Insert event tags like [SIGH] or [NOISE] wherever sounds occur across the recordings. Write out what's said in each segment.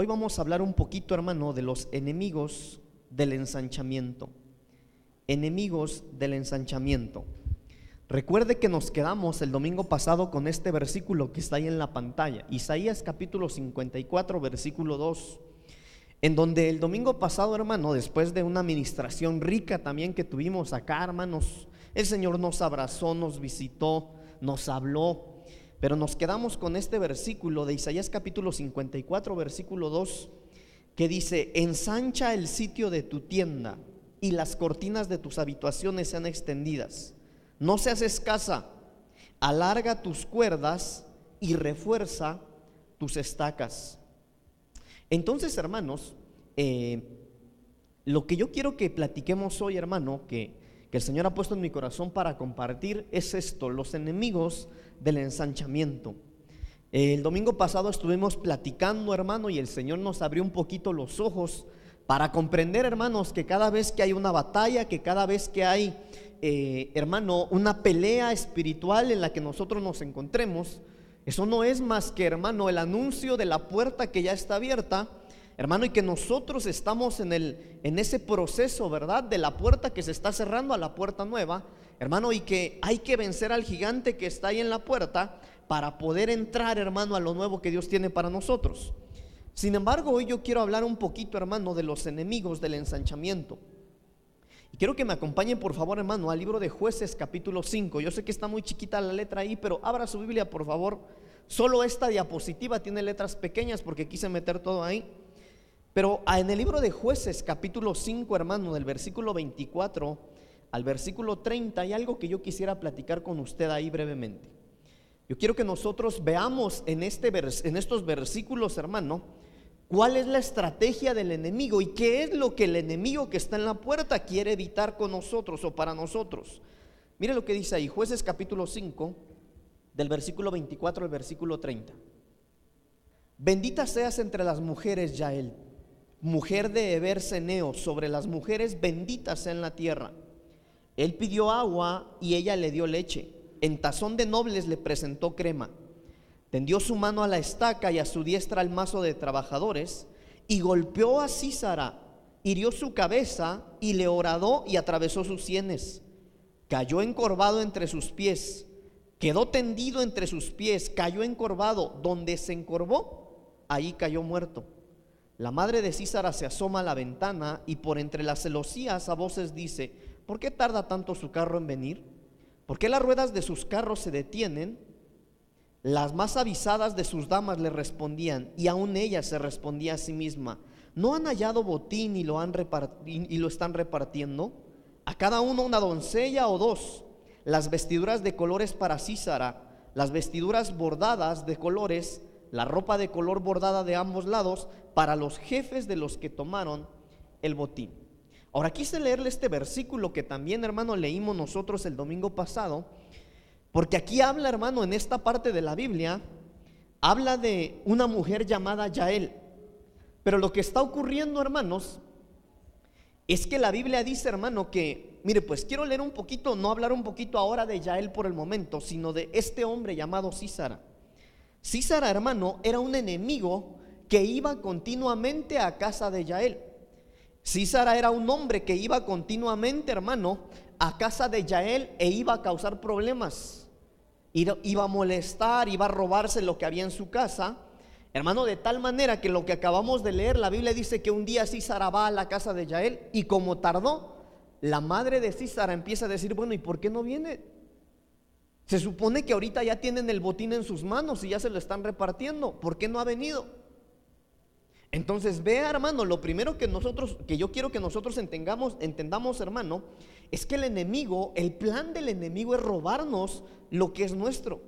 Hoy vamos a hablar un poquito, hermano, de los enemigos del ensanchamiento. Enemigos del ensanchamiento. Recuerde que nos quedamos el domingo pasado con este versículo que está ahí en la pantalla, Isaías capítulo 54, versículo 2, en donde el domingo pasado, hermano, después de una administración rica también que tuvimos acá, hermanos, el Señor nos abrazó, nos visitó, nos habló, pero nos quedamos con este versículo de Isaías capítulo 54, versículo 2, que dice, ensancha el sitio de tu tienda y las cortinas de tus habitaciones sean extendidas. No seas escasa, alarga tus cuerdas y refuerza tus estacas. Entonces, hermanos, eh, lo que yo quiero que platiquemos hoy, hermano, que, que el Señor ha puesto en mi corazón para compartir, es esto, los enemigos del ensanchamiento. El domingo pasado estuvimos platicando, hermano, y el Señor nos abrió un poquito los ojos para comprender, hermanos, que cada vez que hay una batalla, que cada vez que hay eh, hermano, una pelea espiritual en la que nosotros nos encontremos, eso no es más que, hermano, el anuncio de la puerta que ya está abierta, hermano, y que nosotros estamos en, el, en ese proceso, ¿verdad? De la puerta que se está cerrando a la puerta nueva, hermano, y que hay que vencer al gigante que está ahí en la puerta para poder entrar, hermano, a lo nuevo que Dios tiene para nosotros. Sin embargo, hoy yo quiero hablar un poquito, hermano, de los enemigos del ensanchamiento. Y quiero que me acompañen, por favor, hermano, al libro de jueces capítulo 5. Yo sé que está muy chiquita la letra ahí, pero abra su Biblia, por favor. Solo esta diapositiva tiene letras pequeñas porque quise meter todo ahí. Pero en el libro de jueces capítulo 5, hermano, del versículo 24 al versículo 30, hay algo que yo quisiera platicar con usted ahí brevemente. Yo quiero que nosotros veamos en, este en estos versículos, hermano, cuál es la estrategia del enemigo y qué es lo que el enemigo que está en la puerta quiere evitar con nosotros o para nosotros. Mire lo que dice ahí, jueces capítulo 5, del versículo 24 al versículo 30. Bendita seas entre las mujeres, Yael, mujer de Eber sobre las mujeres benditas sea en la tierra. Él pidió agua y ella le dio leche. En tazón de nobles le presentó crema. Tendió su mano a la estaca y a su diestra al mazo de trabajadores y golpeó a Císara, hirió su cabeza y le horadó y atravesó sus sienes. Cayó encorvado entre sus pies, quedó tendido entre sus pies, cayó encorvado. Donde se encorvó, ahí cayó muerto. La madre de Císara se asoma a la ventana y por entre las celosías a voces dice, ¿por qué tarda tanto su carro en venir? ¿Por qué las ruedas de sus carros se detienen? Las más avisadas de sus damas le respondían, y aún ella se respondía a sí misma, ¿no han hallado botín y lo, han y lo están repartiendo? A cada uno una doncella o dos, las vestiduras de colores para Císara, las vestiduras bordadas de colores, la ropa de color bordada de ambos lados, para los jefes de los que tomaron el botín. Ahora quise leerle este versículo que también, hermano, leímos nosotros el domingo pasado porque aquí habla, hermano, en esta parte de la Biblia, habla de una mujer llamada Yael. Pero lo que está ocurriendo, hermanos, es que la Biblia dice, hermano, que, mire, pues quiero leer un poquito, no hablar un poquito ahora de Yael por el momento, sino de este hombre llamado Císara. Císara, hermano, era un enemigo que iba continuamente a casa de Yael. Císara era un hombre que iba continuamente, hermano, a casa de Yael e iba a causar problemas. Iba a molestar, iba a robarse lo que había en su casa. Hermano, de tal manera que lo que acabamos de leer, la Biblia dice que un día Císara va a la casa de Yael y como tardó, la madre de Císara empieza a decir, bueno, ¿y por qué no viene? Se supone que ahorita ya tienen el botín en sus manos y ya se lo están repartiendo. ¿Por qué no ha venido? Entonces, vea, hermano, lo primero que nosotros, que yo quiero que nosotros entendamos, entendamos, hermano, es que el enemigo, el plan del enemigo es robarnos lo que es nuestro.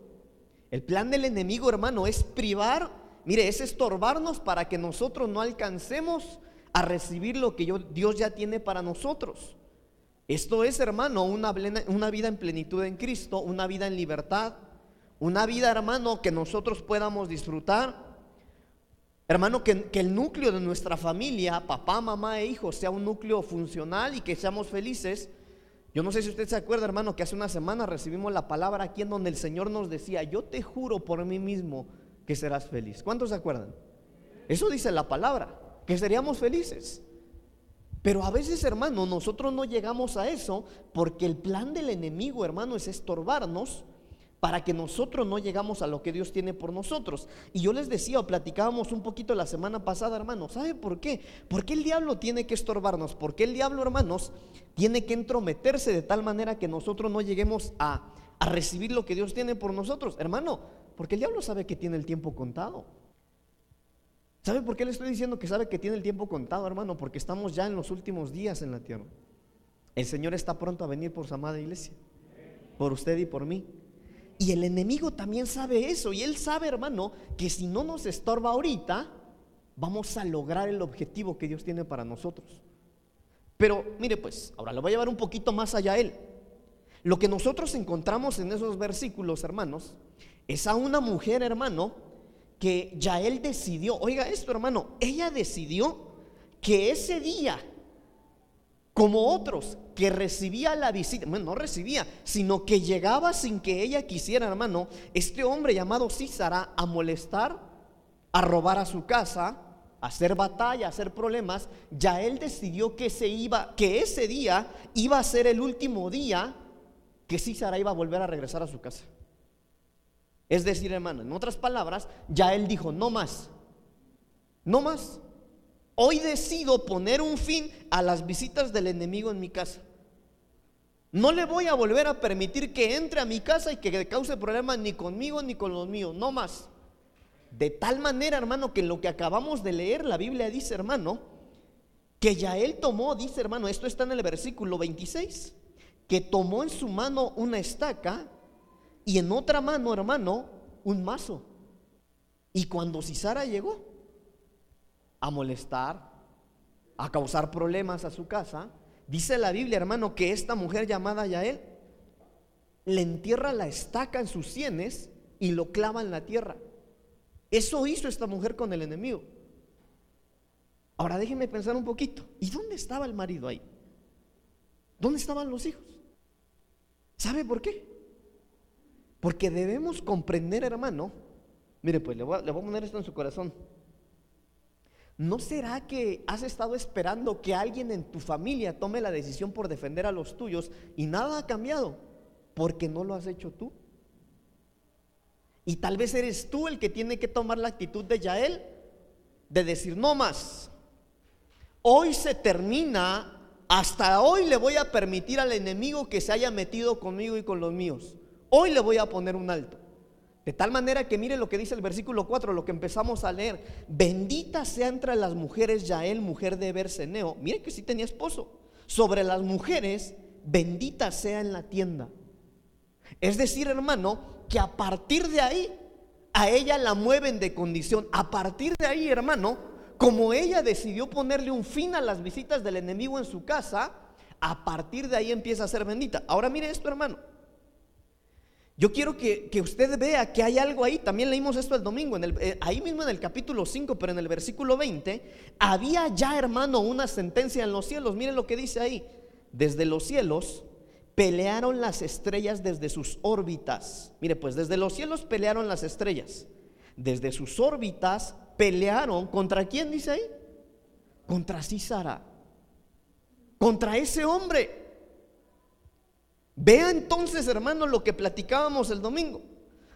El plan del enemigo, hermano, es privar, mire, es estorbarnos para que nosotros no alcancemos a recibir lo que Dios ya tiene para nosotros. Esto es, hermano, una, una vida en plenitud en Cristo, una vida en libertad, una vida, hermano, que nosotros podamos disfrutar Hermano, que, el núcleo de nuestra familia, papá, mamá e hijos, sea un núcleo funcional y que seamos felices. Yo no sé si usted se acuerda, hermano, que hace una semana recibimos la palabra aquí en donde el Señor nos decía, yo te juro por mí mismo que serás feliz. ¿Cuántos se acuerdan? Eso dice la palabra, que seríamos felices. Pero a veces, hermano, nosotros no llegamos a eso porque el plan del enemigo, hermano, es estorbarnos para que nosotros no llegamos a lo que Dios tiene por nosotros. Y yo les decía o platicábamos un poquito la semana pasada, hermano, ¿sabe por qué? Porque el diablo tiene que estorbarnos, porque el diablo, hermanos, tiene que entrometerse de tal manera que nosotros no lleguemos a, a recibir lo que Dios tiene por nosotros, hermano, porque el diablo sabe que tiene el tiempo contado. ¿Sabe por qué le estoy diciendo que sabe que tiene el tiempo contado, hermano? Porque estamos ya en los últimos días en la tierra. El Señor está pronto a venir por su amada iglesia, por usted y por mí. Y el enemigo también sabe eso. Y él sabe, hermano, que si no nos estorba ahorita, vamos a lograr el objetivo que Dios tiene para nosotros. Pero mire pues, ahora lo voy a llevar un poquito más allá él. Lo que nosotros encontramos en esos versículos, hermanos, es a una mujer, hermano, que ya él decidió, oiga esto hermano, ella decidió que ese día, como otros que recibía la visita, bueno, no recibía, sino que llegaba sin que ella quisiera, hermano, este hombre llamado Císara a molestar, a robar a su casa, a hacer batalla, a hacer problemas, ya él decidió que se iba, que ese día iba a ser el último día que Císara iba a volver a regresar a su casa. Es decir, hermano, en otras palabras, ya él dijo, no más, no más. Hoy decido poner un fin a las visitas del enemigo en mi casa. No le voy a volver a permitir que entre a mi casa y que cause problemas ni conmigo ni con los míos, no más. De tal manera, hermano, que lo que acabamos de leer, la Biblia dice, hermano, que ya él tomó, dice hermano, esto está en el versículo 26, que tomó en su mano una estaca y en otra mano, hermano, un mazo. Y cuando Cisara llegó a molestar, a causar problemas a su casa, dice la Biblia, hermano, que esta mujer llamada Yael le entierra la estaca en sus sienes y lo clava en la tierra. Eso hizo esta mujer con el enemigo. Ahora déjenme pensar un poquito. ¿Y dónde estaba el marido ahí? ¿Dónde estaban los hijos? ¿Sabe por qué? Porque debemos comprender, hermano. Mire, pues le voy, a, le voy a poner esto en su corazón. ¿No será que has estado esperando que alguien en tu familia tome la decisión por defender a los tuyos y nada ha cambiado? Porque no lo has hecho tú. Y tal vez eres tú el que tiene que tomar la actitud de Yael de decir, no más. Hoy se termina, hasta hoy le voy a permitir al enemigo que se haya metido conmigo y con los míos. Hoy le voy a poner un alto. De tal manera que mire lo que dice el versículo 4, lo que empezamos a leer. Bendita sea entre las mujeres Yael, mujer de Berseneo. Mire que sí tenía esposo. Sobre las mujeres, bendita sea en la tienda. Es decir, hermano, que a partir de ahí, a ella la mueven de condición. A partir de ahí, hermano, como ella decidió ponerle un fin a las visitas del enemigo en su casa, a partir de ahí empieza a ser bendita. Ahora mire esto, hermano. Yo quiero que, usted vea que hay algo ahí. También leímos esto el domingo, en el, eh, ahí mismo en el capítulo 5, pero en el versículo 20, había ya, hermano, una sentencia en los cielos. Miren lo que dice ahí. Desde los cielos pelearon las estrellas desde sus órbitas. Mire, pues desde los cielos pelearon las estrellas. Desde sus órbitas pelearon. ¿Contra quién dice ahí? Contra Císara. Contra ese hombre. Vea entonces, hermano, lo que platicábamos el domingo.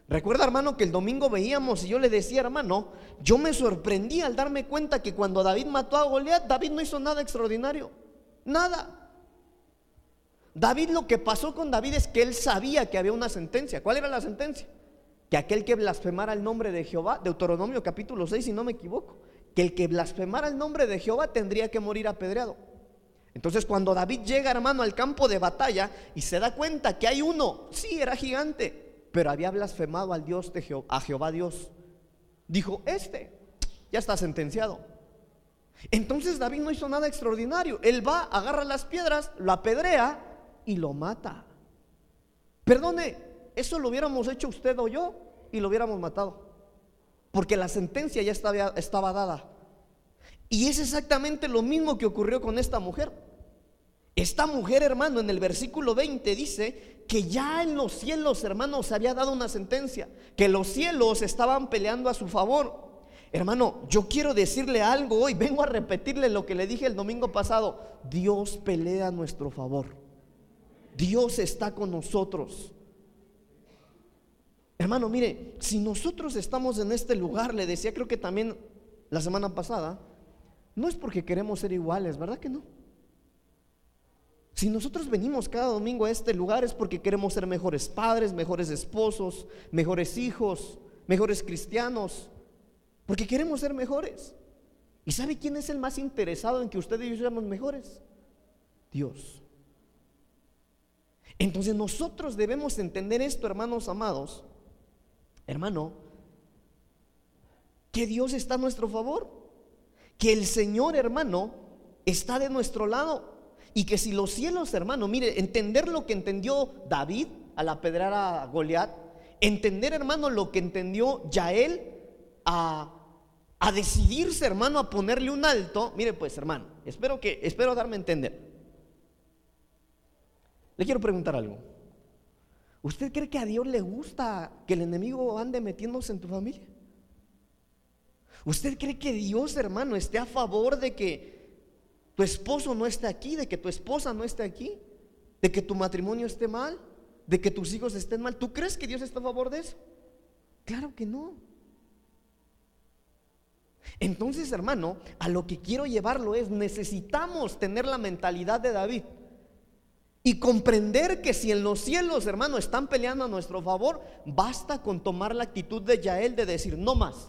Recuerda, hermano, que el domingo veíamos y yo le decía, hermano, yo me sorprendí al darme cuenta que cuando David mató a Goliat, David no hizo nada extraordinario. Nada. David lo que pasó con David es que él sabía que había una sentencia. ¿Cuál era la sentencia? Que aquel que blasfemara el nombre de Jehová, Deuteronomio capítulo 6, si no me equivoco, que el que blasfemara el nombre de Jehová tendría que morir apedreado. Entonces cuando David llega, hermano, al campo de batalla y se da cuenta que hay uno, sí, era gigante, pero había blasfemado al Dios de Jehová, a Jehová Dios. Dijo, este ya está sentenciado. Entonces David no hizo nada extraordinario. Él va, agarra las piedras, lo apedrea y lo mata. Perdone, eso lo hubiéramos hecho usted o yo y lo hubiéramos matado. Porque la sentencia ya estaba, estaba dada. Y es exactamente lo mismo que ocurrió con esta mujer. Esta mujer, hermano, en el versículo 20 dice que ya en los cielos, hermanos, se había dado una sentencia, que los cielos estaban peleando a su favor. hermano, yo quiero decirle algo hoy, vengo a repetirle lo que le dije el domingo pasado. Dios pelea a nuestro favor. Dios está con nosotros. Hermano, mire, si nosotros estamos en este lugar, le decía creo que también la semana pasada, no es porque queremos ser iguales, ¿verdad que no? Si nosotros venimos cada domingo a este lugar es porque queremos ser mejores padres, mejores esposos, mejores hijos, mejores cristianos, porque queremos ser mejores. ¿Y sabe quién es el más interesado en que usted y yo seamos mejores? Dios. Entonces nosotros debemos entender esto, hermanos amados. Hermano, que Dios está a nuestro favor, que el Señor, hermano, está de nuestro lado. Y que si los cielos, hermano, mire, entender lo que entendió David al apedrear a Goliat, entender, hermano, lo que entendió Yael a, a decidirse, hermano, a ponerle un alto. Mire, pues, hermano, espero que, espero darme a entender. Le quiero preguntar algo. ¿Usted cree que a Dios le gusta que el enemigo ande metiéndose en tu familia? ¿Usted cree que Dios, hermano, esté a favor de que tu esposo no esté aquí, de que tu esposa no esté aquí, de que tu matrimonio esté mal, de que tus hijos estén mal. ¿Tú crees que Dios está a favor de eso? Claro que no. Entonces, hermano, a lo que quiero llevarlo es, necesitamos tener la mentalidad de David y comprender que si en los cielos, hermano, están peleando a nuestro favor, basta con tomar la actitud de Yael de decir, no más.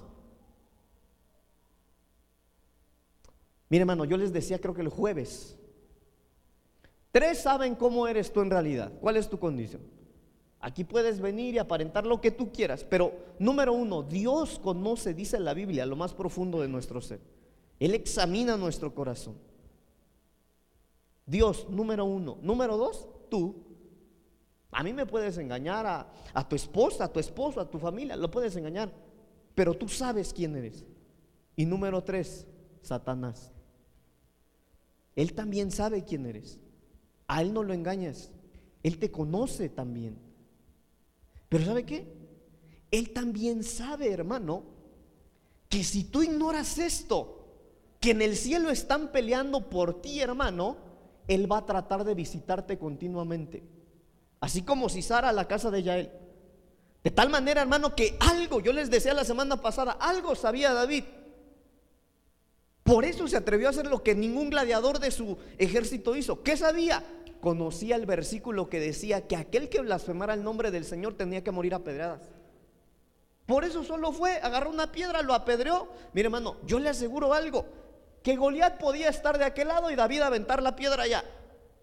Mire, hermano, yo les decía creo que el jueves. Tres saben cómo eres tú en realidad. ¿Cuál es tu condición? Aquí puedes venir y aparentar lo que tú quieras, pero número uno, Dios conoce, dice la Biblia, lo más profundo de nuestro ser. Él examina nuestro corazón. Dios, número uno. Número dos, tú. A mí me puedes engañar, a, a tu esposa, a tu esposo, a tu familia, lo puedes engañar, pero tú sabes quién eres. Y número tres, Satanás. Él también sabe quién eres. A Él no lo engañas. Él te conoce también. Pero ¿sabe qué? Él también sabe, hermano, que si tú ignoras esto, que en el cielo están peleando por ti, hermano, Él va a tratar de visitarte continuamente. Así como si Sara a la casa de Yael. De tal manera, hermano, que algo, yo les decía la semana pasada, algo sabía David por eso se atrevió a hacer lo que ningún gladiador de su ejército hizo. ¿Qué sabía? Conocía el versículo que decía que aquel que blasfemara el nombre del Señor tenía que morir a pedradas. Por eso solo fue, agarró una piedra, lo apedreó. Mire, hermano, yo le aseguro algo: que Goliat podía estar de aquel lado y David aventar la piedra allá.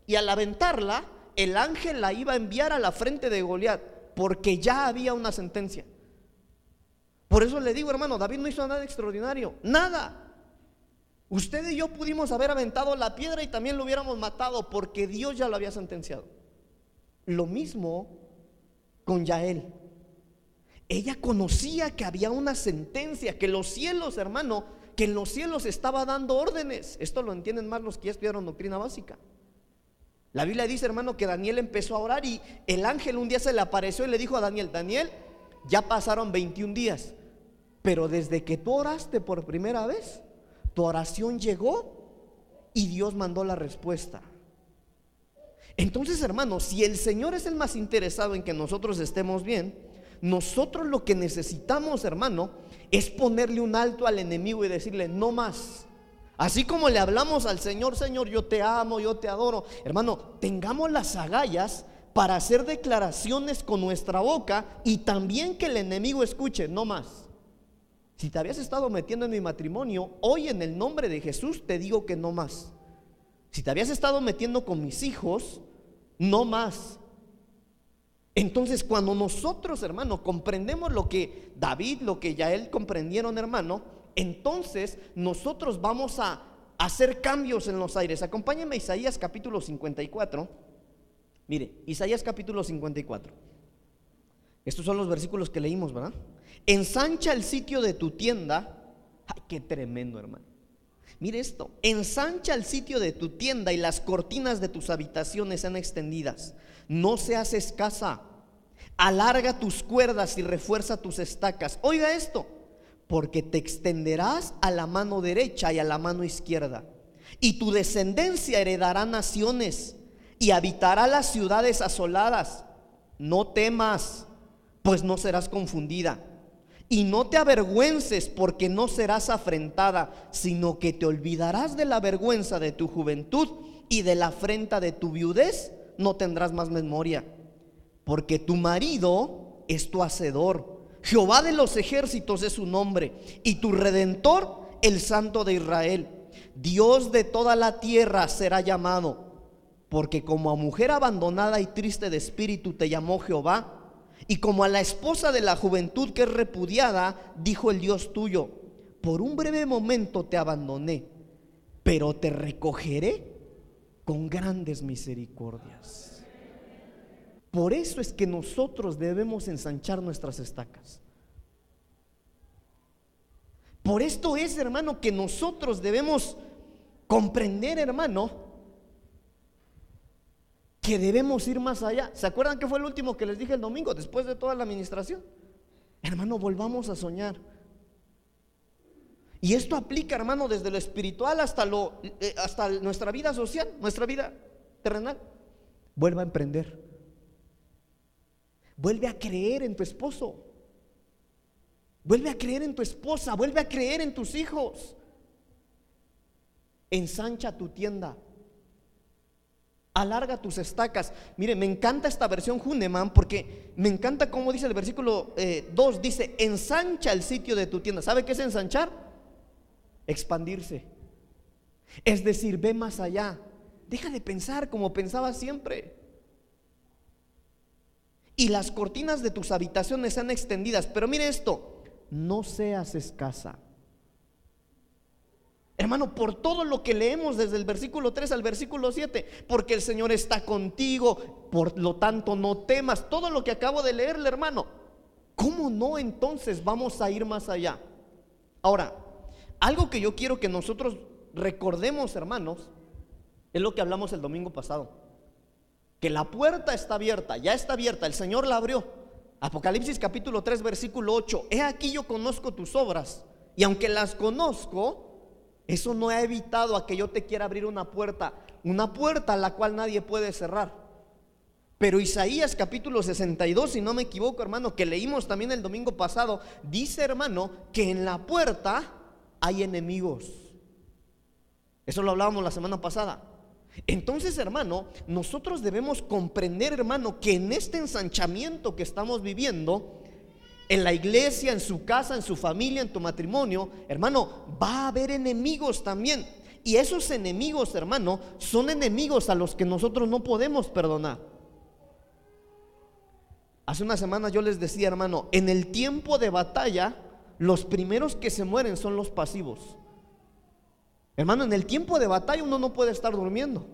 Y al aventarla, el ángel la iba a enviar a la frente de Goliat, porque ya había una sentencia. Por eso le digo, hermano, David no hizo nada extraordinario, nada. Usted y yo pudimos haber aventado la piedra y también lo hubiéramos matado porque Dios ya lo había sentenciado. Lo mismo con Yael. Ella conocía que había una sentencia, que los cielos, hermano, que en los cielos estaba dando órdenes. Esto lo entienden más los que ya estudiaron doctrina básica. La Biblia dice, hermano, que Daniel empezó a orar y el ángel un día se le apareció y le dijo a Daniel, Daniel, ya pasaron 21 días, pero desde que tú oraste por primera vez, tu oración llegó y Dios mandó la respuesta. Entonces, hermanos, si el Señor es el más interesado en que nosotros estemos bien, nosotros lo que necesitamos, hermano, es ponerle un alto al enemigo y decirle, no más. Así como le hablamos al Señor, Señor, yo te amo, yo te adoro. Hermano, tengamos las agallas para hacer declaraciones con nuestra boca y también que el enemigo escuche, no más. Si te habías estado metiendo en mi matrimonio, hoy en el nombre de Jesús te digo que no más. Si te habías estado metiendo con mis hijos, no más. Entonces, cuando nosotros, hermano, comprendemos lo que David, lo que ya él comprendieron, hermano, entonces nosotros vamos a hacer cambios en los aires. Acompáñenme a Isaías capítulo 54. Mire, Isaías capítulo 54. Estos son los versículos que leímos, ¿verdad? Ensancha el sitio de tu tienda. Ay, qué tremendo, hermano. Mire esto, ensancha el sitio de tu tienda y las cortinas de tus habitaciones sean extendidas. No seas escasa. Alarga tus cuerdas y refuerza tus estacas. Oiga esto, porque te extenderás a la mano derecha y a la mano izquierda, y tu descendencia heredará naciones y habitará las ciudades asoladas. No temas, pues no serás confundida. Y no te avergüences porque no serás afrentada, sino que te olvidarás de la vergüenza de tu juventud y de la afrenta de tu viudez, no tendrás más memoria. Porque tu marido es tu hacedor, Jehová de los ejércitos es su nombre, y tu redentor el Santo de Israel. Dios de toda la tierra será llamado, porque como a mujer abandonada y triste de espíritu te llamó Jehová y como a la esposa de la juventud que es repudiada, dijo el Dios tuyo, por un breve momento te abandoné, pero te recogeré con grandes misericordias. Por eso es que nosotros debemos ensanchar nuestras estacas. Por esto es, hermano, que nosotros debemos comprender, hermano, que debemos ir más allá. ¿Se acuerdan que fue el último que les dije el domingo después de toda la administración? Hermano, volvamos a soñar. Y esto aplica, hermano, desde lo espiritual hasta lo eh, hasta nuestra vida social, nuestra vida terrenal. Vuelva a emprender. Vuelve a creer en tu esposo. Vuelve a creer en tu esposa, vuelve a creer en tus hijos. Ensancha tu tienda. Alarga tus estacas. Mire, me encanta esta versión Huneman porque me encanta cómo dice el versículo 2, eh, dice, ensancha el sitio de tu tienda. ¿Sabe qué es ensanchar? Expandirse. Es decir, ve más allá. Deja de pensar como pensaba siempre. Y las cortinas de tus habitaciones sean extendidas. Pero mire esto, no seas escasa. Hermano, por todo lo que leemos desde el versículo 3 al versículo 7, porque el Señor está contigo, por lo tanto no temas, todo lo que acabo de leerle, hermano, ¿cómo no entonces vamos a ir más allá? Ahora, algo que yo quiero que nosotros recordemos, hermanos, es lo que hablamos el domingo pasado, que la puerta está abierta, ya está abierta, el Señor la abrió. Apocalipsis capítulo 3, versículo 8, he aquí yo conozco tus obras, y aunque las conozco, eso no ha evitado a que yo te quiera abrir una puerta, una puerta a la cual nadie puede cerrar. Pero Isaías capítulo 62, si no me equivoco, hermano, que leímos también el domingo pasado, dice, hermano, que en la puerta hay enemigos. Eso lo hablábamos la semana pasada. Entonces, hermano, nosotros debemos comprender, hermano, que en este ensanchamiento que estamos viviendo, en la iglesia, en su casa, en su familia, en tu matrimonio, hermano, va a haber enemigos también. Y esos enemigos, hermano, son enemigos a los que nosotros no podemos perdonar. Hace una semana yo les decía, hermano, en el tiempo de batalla, los primeros que se mueren son los pasivos. Hermano, en el tiempo de batalla uno no puede estar durmiendo.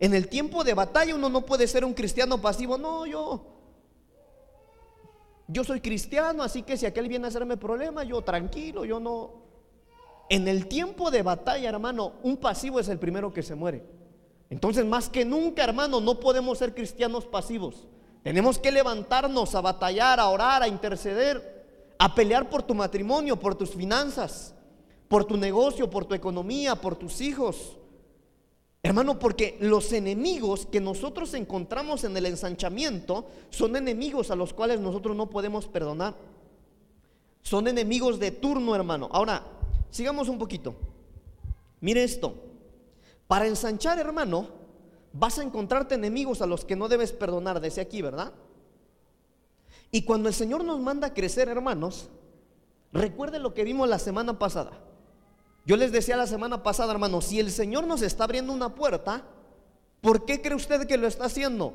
En el tiempo de batalla uno no puede ser un cristiano pasivo. No, yo, yo soy cristiano, así que si aquel viene a hacerme problema, yo tranquilo, yo no. En el tiempo de batalla, hermano, un pasivo es el primero que se muere. Entonces, más que nunca, hermano, no podemos ser cristianos pasivos. Tenemos que levantarnos a batallar, a orar, a interceder, a pelear por tu matrimonio, por tus finanzas, por tu negocio, por tu economía, por tus hijos. Hermano, porque los enemigos que nosotros encontramos en el ensanchamiento son enemigos a los cuales nosotros no podemos perdonar. Son enemigos de turno, hermano. Ahora, sigamos un poquito. Mire esto. Para ensanchar, hermano, vas a encontrarte enemigos a los que no debes perdonar, desde aquí, ¿verdad? Y cuando el Señor nos manda a crecer, hermanos, recuerde lo que vimos la semana pasada. Yo les decía la semana pasada, hermano, si el Señor nos está abriendo una puerta, ¿por qué cree usted que lo está haciendo?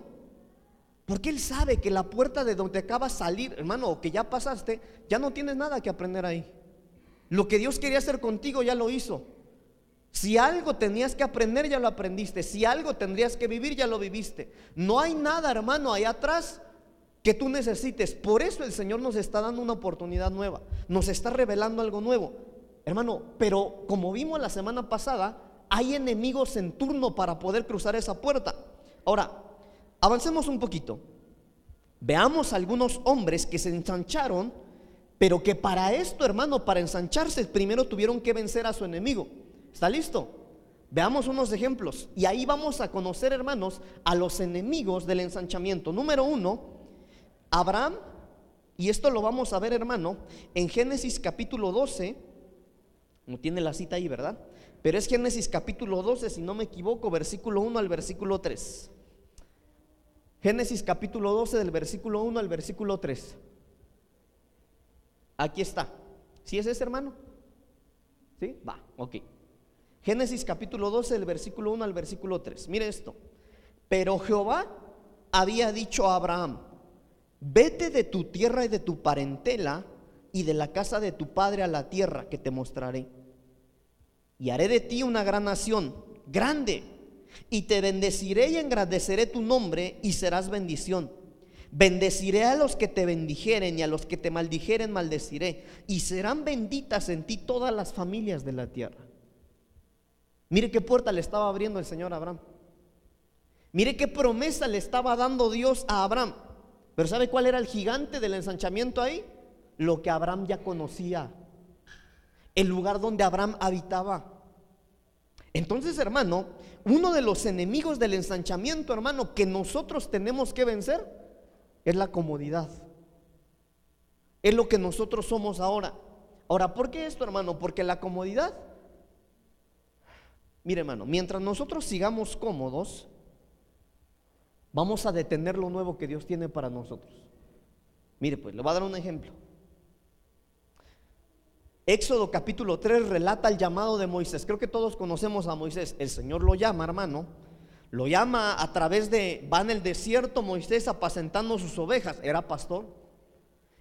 Porque Él sabe que la puerta de donde acaba salir, hermano, o que ya pasaste, ya no tienes nada que aprender ahí. Lo que Dios quería hacer contigo ya lo hizo. Si algo tenías que aprender, ya lo aprendiste. Si algo tendrías que vivir, ya lo viviste. No hay nada, hermano, ahí atrás que tú necesites. Por eso el Señor nos está dando una oportunidad nueva. Nos está revelando algo nuevo. Hermano, pero como vimos la semana pasada, hay enemigos en turno para poder cruzar esa puerta. Ahora, avancemos un poquito. Veamos algunos hombres que se ensancharon pero que para esto, hermano, para ensancharse, primero tuvieron que vencer a su enemigo. ¿Está listo? Veamos unos ejemplos. Y ahí vamos a conocer, hermanos, a los enemigos del ensanchamiento. Número uno, Abraham, y esto lo vamos a ver, hermano, en Génesis capítulo 12. No tiene la cita ahí, ¿verdad? Pero es Génesis capítulo 12, si no me equivoco, versículo 1 al versículo 3. Génesis capítulo 12 del versículo 1 al versículo 3. Aquí está. ¿Sí es ese hermano? ¿Sí? Va, ok. Génesis capítulo 12 del versículo 1 al versículo 3. Mire esto. Pero Jehová había dicho a Abraham, vete de tu tierra y de tu parentela y de la casa de tu padre a la tierra que te mostraré. Y haré de ti una gran nación, grande, y te bendeciré y engrandeceré tu nombre y serás bendición. Bendeciré a los que te bendijeren y a los que te maldijeren maldeciré. Y serán benditas en ti todas las familias de la tierra. Mire qué puerta le estaba abriendo el Señor a Abraham. Mire qué promesa le estaba dando Dios a Abraham. Pero ¿sabe cuál era el gigante del ensanchamiento ahí? Lo que Abraham ya conocía. El lugar donde Abraham habitaba. Entonces, hermano, uno de los enemigos del ensanchamiento, hermano, que nosotros tenemos que vencer es la comodidad. Es lo que nosotros somos ahora. Ahora, ¿por qué esto, hermano? Porque la comodidad, mire, hermano, mientras nosotros sigamos cómodos, vamos a detener lo nuevo que Dios tiene para nosotros. Mire, pues, le voy a dar un ejemplo. Éxodo capítulo 3 relata el llamado de Moisés. Creo que todos conocemos a Moisés. El Señor lo llama, hermano lo llama a través de, va en el desierto Moisés apacentando sus ovejas, era pastor.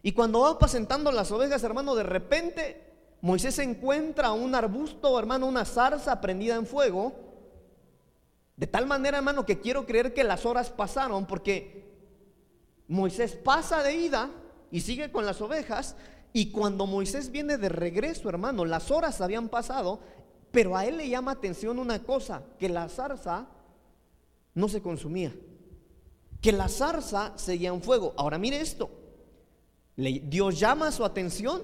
Y cuando va apacentando las ovejas, hermano, de repente Moisés encuentra un arbusto, hermano, una zarza prendida en fuego. De tal manera, hermano, que quiero creer que las horas pasaron porque Moisés pasa de ida y sigue con las ovejas. Y cuando Moisés viene de regreso, hermano, las horas habían pasado, pero a él le llama atención una cosa, que la zarza no se consumía. Que la zarza seguía en fuego. Ahora mire esto. Dios llama su atención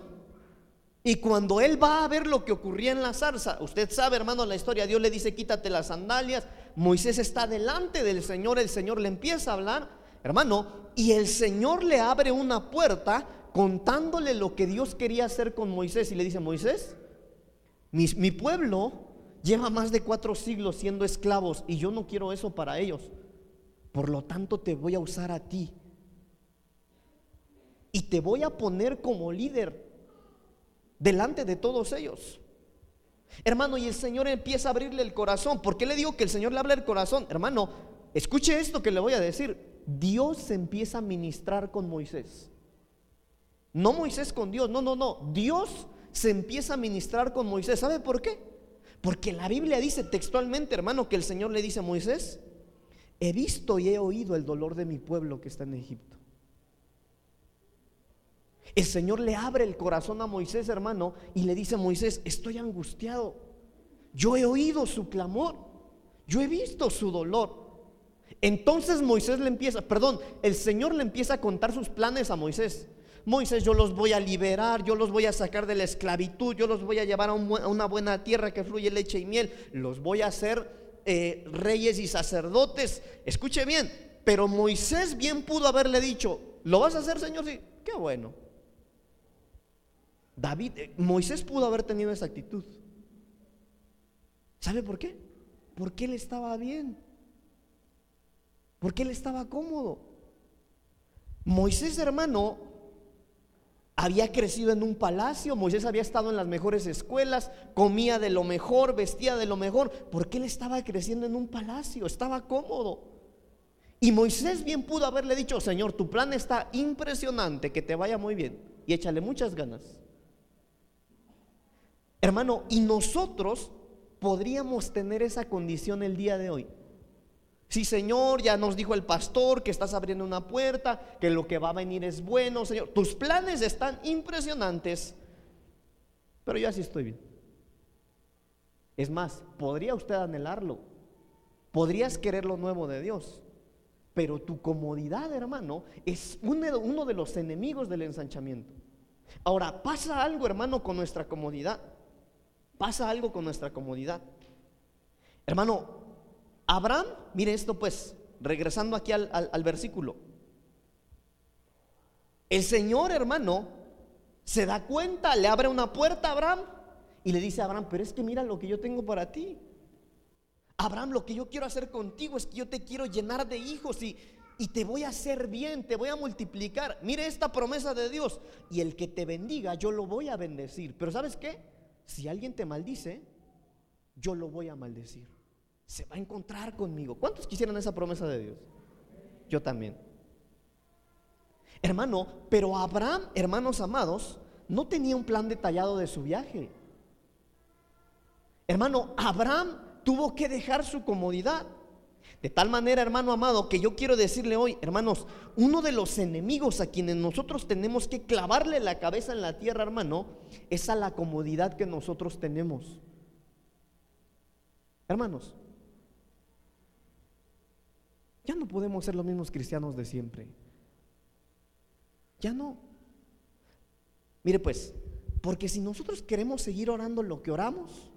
y cuando él va a ver lo que ocurría en la zarza, usted sabe hermano la historia, Dios le dice quítate las sandalias, Moisés está delante del Señor, el Señor le empieza a hablar, hermano, y el Señor le abre una puerta contándole lo que Dios quería hacer con Moisés y le dice, Moisés, mi, pueblo Lleva más de cuatro siglos siendo esclavos y yo no quiero eso para ellos. Por lo tanto te voy a usar a ti. Y te voy a poner como líder delante de todos ellos. Hermano, y el Señor empieza a abrirle el corazón. ¿Por qué le digo que el Señor le habla el corazón? Hermano, escuche esto que le voy a decir. Dios empieza a ministrar con Moisés. No Moisés con Dios, no, no, no. Dios se empieza a ministrar con Moisés. ¿Sabe por qué? Porque la Biblia dice textualmente, hermano, que el Señor le dice a Moisés, he visto y he oído el dolor de mi pueblo que está en Egipto. El Señor le abre el corazón a Moisés, hermano, y le dice a Moisés, estoy angustiado. Yo he oído su clamor. Yo he visto su dolor. Entonces Moisés le empieza, perdón, el Señor le empieza a contar sus planes a Moisés. Moisés, yo los voy a liberar, yo los voy a sacar de la esclavitud, yo los voy a llevar a, una buena tierra que fluye leche y miel, los voy a hacer eh, reyes y sacerdotes. Escuche bien, pero Moisés bien pudo haberle dicho, ¿lo vas a hacer, Señor? Sí, qué bueno. David, eh, Moisés pudo haber tenido esa actitud. ¿Sabe por qué? Porque él estaba bien. Porque él estaba cómodo. Moisés, hermano, había crecido en un palacio, Moisés había estado en las mejores escuelas, comía de lo mejor, vestía de lo mejor, porque él estaba creciendo en un palacio, estaba cómodo. Y Moisés bien pudo haberle dicho, Señor, tu plan está impresionante, que te vaya muy bien y échale muchas ganas. Hermano, y nosotros podríamos tener esa condición el día de hoy. Sí, Señor, ya nos dijo el pastor que estás abriendo una puerta, que lo que va a venir es bueno, Señor. Tus planes están impresionantes, pero yo así estoy bien. Es más, podría usted anhelarlo, podrías querer lo nuevo de Dios, pero tu comodidad, hermano, es uno de los enemigos del ensanchamiento. Ahora, pasa algo, hermano, con nuestra comodidad. Pasa algo con nuestra comodidad. Hermano, Abraham, mire esto pues, regresando aquí al, versículo. El Señor, hermano, se da cuenta, le abre una puerta a Abraham y le dice a Abraham, pero es que mira lo que yo tengo para ti. Abraham, lo que yo quiero hacer contigo es que yo te quiero llenar de hijos y, y te voy a hacer bien, te voy a multiplicar. Mire esta promesa de Dios. Y el que te bendiga, yo lo voy a bendecir. Pero ¿sabes qué? Si alguien te maldice, yo lo voy a maldecir. Se va a encontrar conmigo. ¿Cuántos quisieran esa promesa de Dios? Yo también. Hermano, pero Abraham, hermanos amados, no tenía un plan detallado de su viaje. Hermano, Abraham tuvo que dejar su comodidad. De tal manera, hermano amado, que yo quiero decirle hoy, hermanos, uno de los enemigos a quienes nosotros tenemos que clavarle la cabeza en la tierra, hermano, es a la comodidad que nosotros tenemos. Hermanos, ya no podemos ser los mismos cristianos de siempre. Ya no. Mire pues, porque si nosotros queremos seguir orando lo que oramos,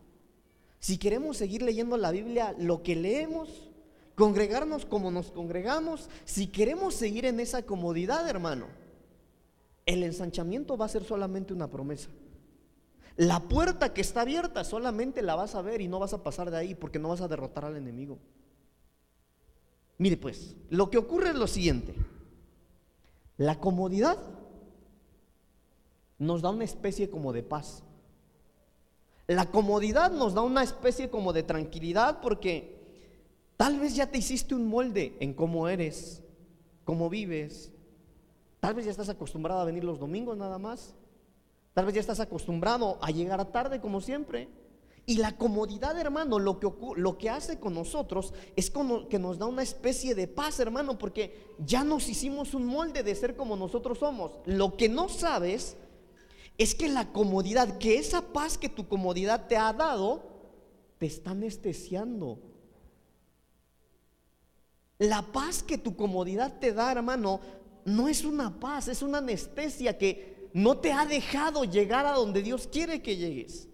si queremos seguir leyendo la Biblia lo que leemos, congregarnos como nos congregamos, si queremos seguir en esa comodidad, hermano, el ensanchamiento va a ser solamente una promesa. La puerta que está abierta solamente la vas a ver y no vas a pasar de ahí porque no vas a derrotar al enemigo. Mire pues, lo que ocurre es lo siguiente. La comodidad nos da una especie como de paz. La comodidad nos da una especie como de tranquilidad porque tal vez ya te hiciste un molde en cómo eres, cómo vives. Tal vez ya estás acostumbrado a venir los domingos nada más. Tal vez ya estás acostumbrado a llegar a tarde como siempre. Y la comodidad, hermano, lo que, lo que hace con nosotros es como que nos da una especie de paz, hermano, porque ya nos hicimos un molde de ser como nosotros somos. Lo que no sabes es que la comodidad, que esa paz que tu comodidad te ha dado, te está anestesiando. La paz que tu comodidad te da, hermano, no es una paz, es una anestesia que no te ha dejado llegar a donde Dios quiere que llegues.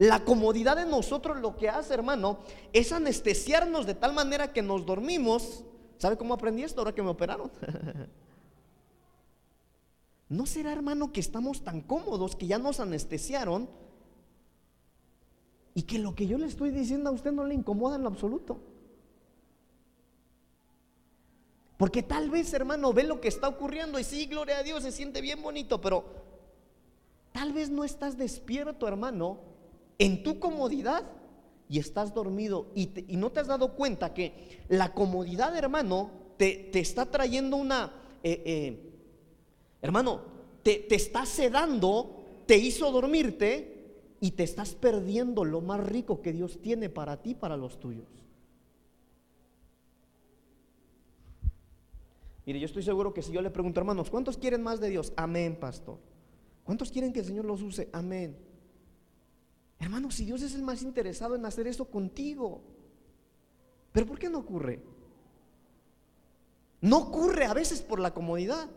La comodidad de nosotros lo que hace, hermano, es anestesiarnos de tal manera que nos dormimos. ¿Sabe cómo aprendí esto ahora que me operaron? [LAUGHS] ¿No será, hermano, que estamos tan cómodos que ya nos anestesiaron y que lo que yo le estoy diciendo a usted no le incomoda en lo absoluto? Porque tal vez, hermano, ve lo que está ocurriendo y sí, gloria a Dios, se siente bien bonito, pero tal vez no estás despierto, hermano, en tu comodidad y estás dormido y, no te has dado cuenta que la comodidad, hermano, te, está trayendo una, eh, eh, hermano, te, te está sedando, te hizo dormirte y te estás perdiendo lo más rico que Dios tiene para ti, para los tuyos. Mire, yo estoy seguro que si yo le pregunto, hermanos, ¿cuántos quieren más de Dios? Amén, pastor. ¿Cuántos quieren que el Señor los use? Amén. Hermano, si Dios es el más interesado en hacer eso contigo, ¿pero por qué no ocurre? No ocurre a veces por la comodidad.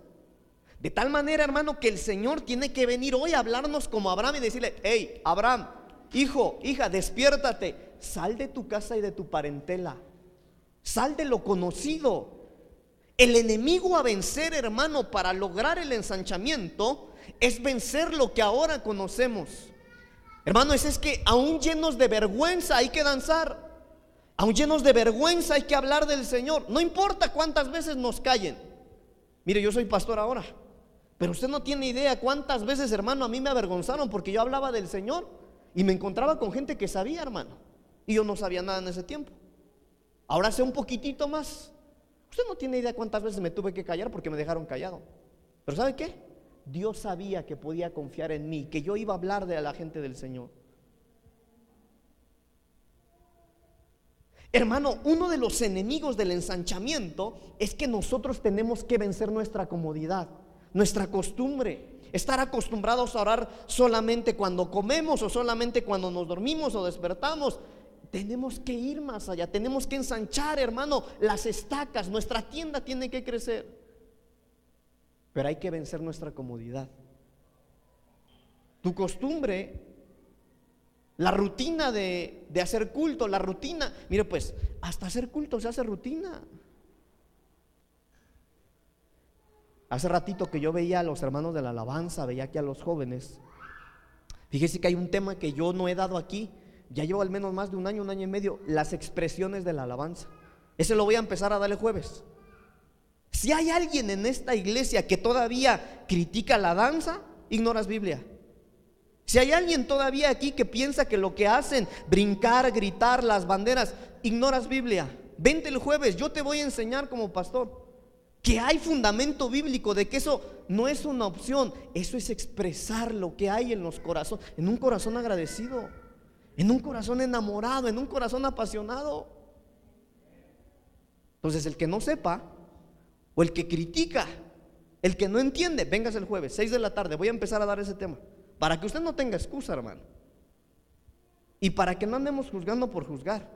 De tal manera, hermano, que el Señor tiene que venir hoy a hablarnos como Abraham y decirle, hey, Abraham, hijo, hija, despiértate, sal de tu casa y de tu parentela, sal de lo conocido. El enemigo a vencer, hermano, para lograr el ensanchamiento, es vencer lo que ahora conocemos. Hermano, es, es que aún llenos de vergüenza hay que danzar. Aún llenos de vergüenza hay que hablar del Señor. No importa cuántas veces nos callen. Mire, yo soy pastor ahora. Pero usted no tiene idea cuántas veces, hermano, a mí me avergonzaron porque yo hablaba del Señor y me encontraba con gente que sabía, hermano. Y yo no sabía nada en ese tiempo. Ahora sé un poquitito más. Usted no tiene idea cuántas veces me tuve que callar porque me dejaron callado. Pero ¿sabe qué? Dios sabía que podía confiar en mí, que yo iba a hablar de la gente del Señor. Hermano, uno de los enemigos del ensanchamiento es que nosotros tenemos que vencer nuestra comodidad, nuestra costumbre, estar acostumbrados a orar solamente cuando comemos o solamente cuando nos dormimos o despertamos. Tenemos que ir más allá, tenemos que ensanchar, hermano, las estacas, nuestra tienda tiene que crecer. Pero hay que vencer nuestra comodidad. tu costumbre, la rutina de, de hacer culto, la rutina. Mire, pues, hasta hacer culto se hace rutina. Hace ratito que yo veía a los hermanos de la alabanza, veía aquí a los jóvenes. Fíjese que hay un tema que yo no he dado aquí. Ya llevo al menos más de un año, un año y medio, las expresiones de la alabanza. Ese lo voy a empezar a darle jueves. Si hay alguien en esta iglesia que todavía critica la danza, ignoras Biblia. Si hay alguien todavía aquí que piensa que lo que hacen, brincar, gritar las banderas, ignoras Biblia. Vente el jueves, yo te voy a enseñar como pastor que hay fundamento bíblico de que eso no es una opción, eso es expresar lo que hay en los corazones, en un corazón agradecido, en un corazón enamorado, en un corazón apasionado. Entonces el que no sepa o el que critica, el que no entiende, vengas el jueves, 6 de la tarde, voy a empezar a dar ese tema. Para que usted no tenga excusa, hermano. Y para que no andemos juzgando por juzgar.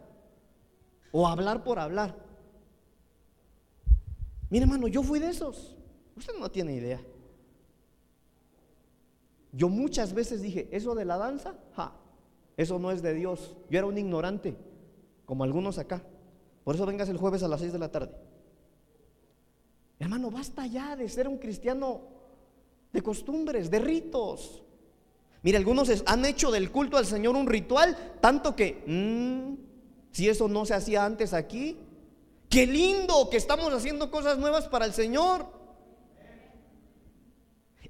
O hablar por hablar. Mire, hermano, yo fui de esos. Usted no tiene idea. Yo muchas veces dije, eso de la danza, ja, eso no es de Dios. Yo era un ignorante, como algunos acá. Por eso vengas el jueves a las 6 de la tarde. Hermano, basta ya de ser un cristiano de costumbres, de ritos. Mire, algunos han hecho del culto al Señor un ritual, tanto que, mm, si eso no se hacía antes aquí, qué lindo que estamos haciendo cosas nuevas para el Señor.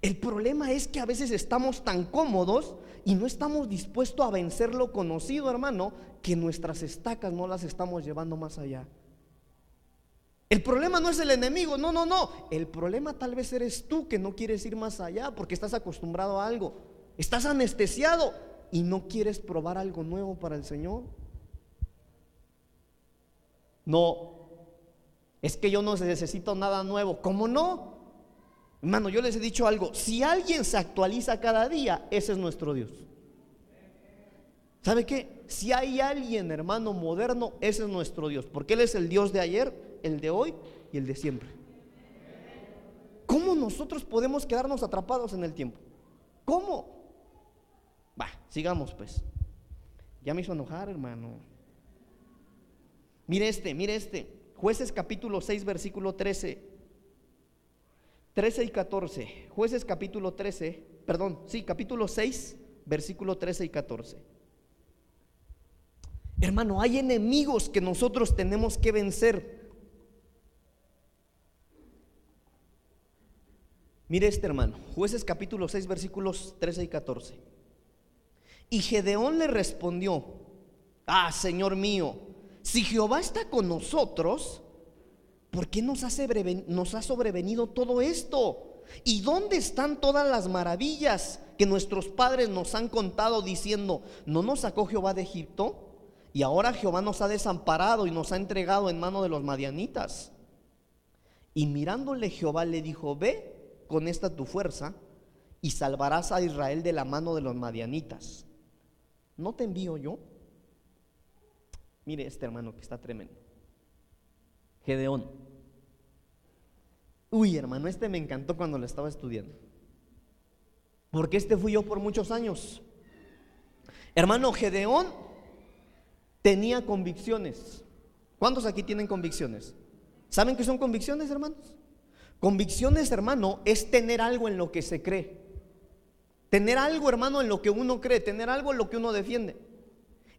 El problema es que a veces estamos tan cómodos y no estamos dispuestos a vencer lo conocido, hermano, que nuestras estacas no las estamos llevando más allá. El problema no es el enemigo, no, no, no. El problema tal vez eres tú que no quieres ir más allá porque estás acostumbrado a algo. Estás anestesiado y no quieres probar algo nuevo para el Señor. No, es que yo no necesito nada nuevo. ¿Cómo no? Hermano, yo les he dicho algo. Si alguien se actualiza cada día, ese es nuestro Dios. ¿Sabe qué? Si hay alguien, hermano, moderno, ese es nuestro Dios. Porque Él es el Dios de ayer, el de hoy y el de siempre. ¿Cómo nosotros podemos quedarnos atrapados en el tiempo? ¿Cómo? Va, sigamos pues. Ya me hizo enojar, hermano. Mire este, mire este. Jueces capítulo 6, versículo 13. 13 y 14. Jueces capítulo 13, perdón, sí, capítulo 6, versículo 13 y 14. Hermano, hay enemigos que nosotros tenemos que vencer. Mire este hermano, jueces capítulo 6, versículos 13 y 14. Y Gedeón le respondió, ah, Señor mío, si Jehová está con nosotros, ¿por qué nos ha, sobrevenido todo esto? ¿Y dónde están todas las maravillas que nuestros padres nos han contado diciendo, ¿no nos sacó Jehová de Egipto? Y ahora Jehová nos ha desamparado y nos ha entregado en mano de los madianitas. Y mirándole Jehová le dijo, ve con esta tu fuerza y salvarás a Israel de la mano de los madianitas. ¿No te envío yo? Mire este hermano que está tremendo. Gedeón. Uy, hermano, este me encantó cuando lo estaba estudiando. Porque este fui yo por muchos años. Hermano, Gedeón tenía convicciones. ¿Cuántos aquí tienen convicciones? ¿Saben qué son convicciones, hermanos? Convicciones, hermano, es tener algo en lo que se cree. Tener algo, hermano, en lo que uno cree, tener algo en lo que uno defiende.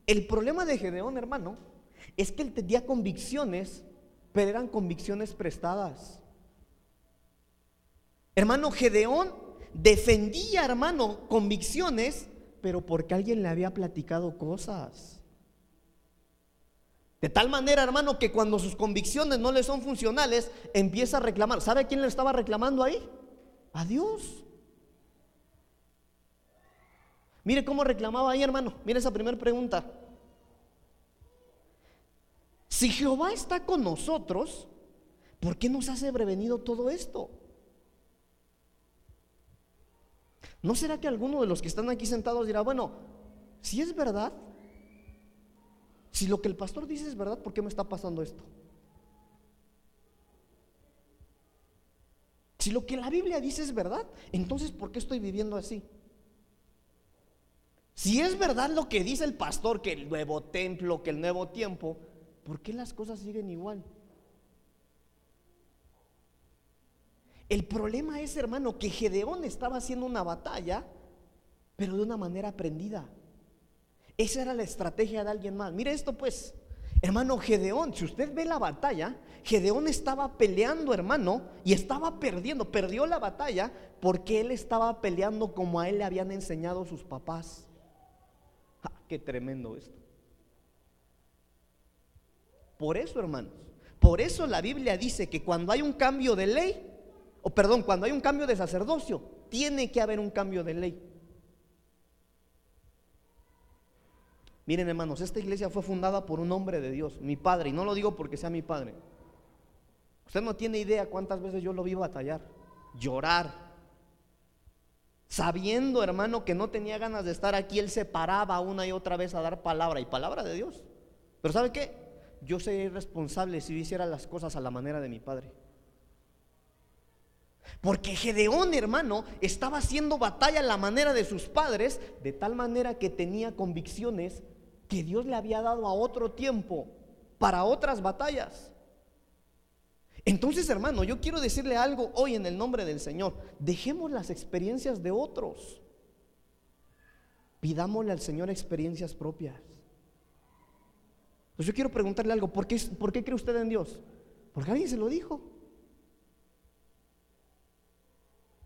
El problema de Gedeón, hermano, es que él tenía convicciones, pero eran convicciones prestadas. Hermano, Gedeón defendía, hermano, convicciones, pero porque alguien le había platicado cosas. De tal manera, hermano, que cuando sus convicciones no le son funcionales, empieza a reclamar. ¿Sabe quién le estaba reclamando ahí? A Dios. Mire cómo reclamaba ahí, hermano. Mire esa primera pregunta. Si Jehová está con nosotros, ¿por qué nos ha sobrevenido todo esto? ¿No será que alguno de los que están aquí sentados dirá, bueno, si es verdad, si lo que el pastor dice es verdad, ¿por qué me está pasando esto? Si lo que la Biblia dice es verdad, entonces ¿por qué estoy viviendo así? Si es verdad lo que dice el pastor, que el nuevo templo, que el nuevo tiempo, ¿por qué las cosas siguen igual? El problema es, hermano, que Gedeón estaba haciendo una batalla, pero de una manera aprendida. Esa era la estrategia de alguien más. Mire esto pues, hermano Gedeón, si usted ve la batalla, Gedeón estaba peleando, hermano, y estaba perdiendo, perdió la batalla porque él estaba peleando como a él le habían enseñado sus papás. Ah, qué tremendo esto. Por eso, hermanos, por eso la Biblia dice que cuando hay un cambio de ley, o perdón, cuando hay un cambio de sacerdocio, tiene que haber un cambio de ley. Miren hermanos, esta iglesia fue fundada por un hombre de Dios, mi padre, y no lo digo porque sea mi padre. Usted no tiene idea cuántas veces yo lo vi batallar, llorar, sabiendo hermano que no tenía ganas de estar aquí, él se paraba una y otra vez a dar palabra y palabra de Dios. Pero ¿sabe qué? Yo sería irresponsable si hiciera las cosas a la manera de mi padre. Porque Gedeón, hermano, estaba haciendo batalla a la manera de sus padres, de tal manera que tenía convicciones que Dios le había dado a otro tiempo para otras batallas. Entonces, hermano, yo quiero decirle algo hoy en el nombre del Señor. Dejemos las experiencias de otros. Pidámosle al Señor experiencias propias. Pues yo quiero preguntarle algo. ¿Por qué, ¿Por qué cree usted en Dios? Porque alguien se lo dijo.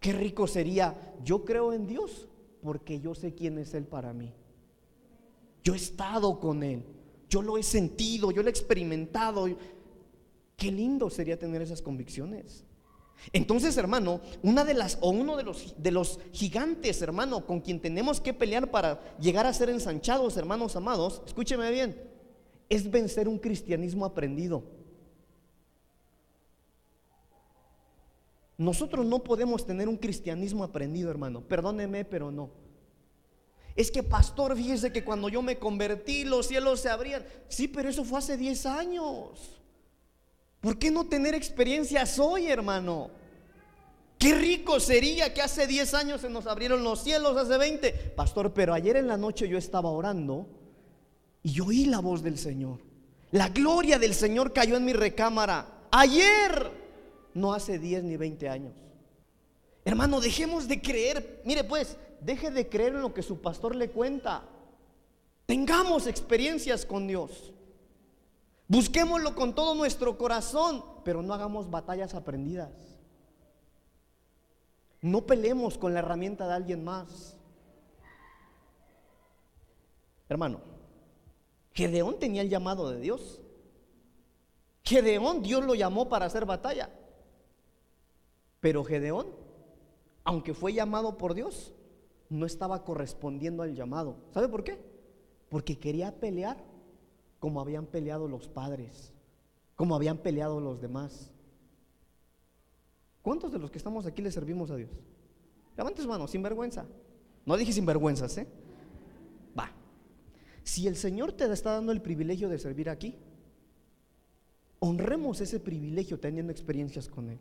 Qué rico sería, yo creo en Dios porque yo sé quién es Él para mí. Yo he estado con Él, yo lo he sentido, yo lo he experimentado. Qué lindo sería tener esas convicciones. Entonces, hermano, una de las o uno de los de los gigantes, hermano, con quien tenemos que pelear para llegar a ser ensanchados, hermanos amados, escúcheme bien, es vencer un cristianismo aprendido. Nosotros no podemos tener un cristianismo aprendido, hermano. Perdóneme, pero no. Es que, pastor, fíjese que cuando yo me convertí, los cielos se abrían. Sí, pero eso fue hace 10 años. ¿Por qué no tener experiencias hoy, hermano? Qué rico sería que hace 10 años se nos abrieron los cielos, hace 20. Pastor, pero ayer en la noche yo estaba orando y yo oí la voz del Señor. La gloria del Señor cayó en mi recámara. Ayer no hace 10 ni 20 años. Hermano, dejemos de creer, mire pues, deje de creer en lo que su pastor le cuenta. Tengamos experiencias con Dios. Busquémoslo con todo nuestro corazón, pero no hagamos batallas aprendidas. No peleemos con la herramienta de alguien más. Hermano, Gedeón tenía el llamado de Dios. Gedeón Dios lo llamó para hacer batalla. Pero Gedeón, aunque fue llamado por Dios, no estaba correspondiendo al llamado. ¿Sabe por qué? Porque quería pelear como habían peleado los padres, como habían peleado los demás. ¿Cuántos de los que estamos aquí le servimos a Dios? Levantes manos, sin vergüenza. No dije sin vergüenzas, ¿eh? Va. Si el Señor te está dando el privilegio de servir aquí, honremos ese privilegio teniendo experiencias con Él.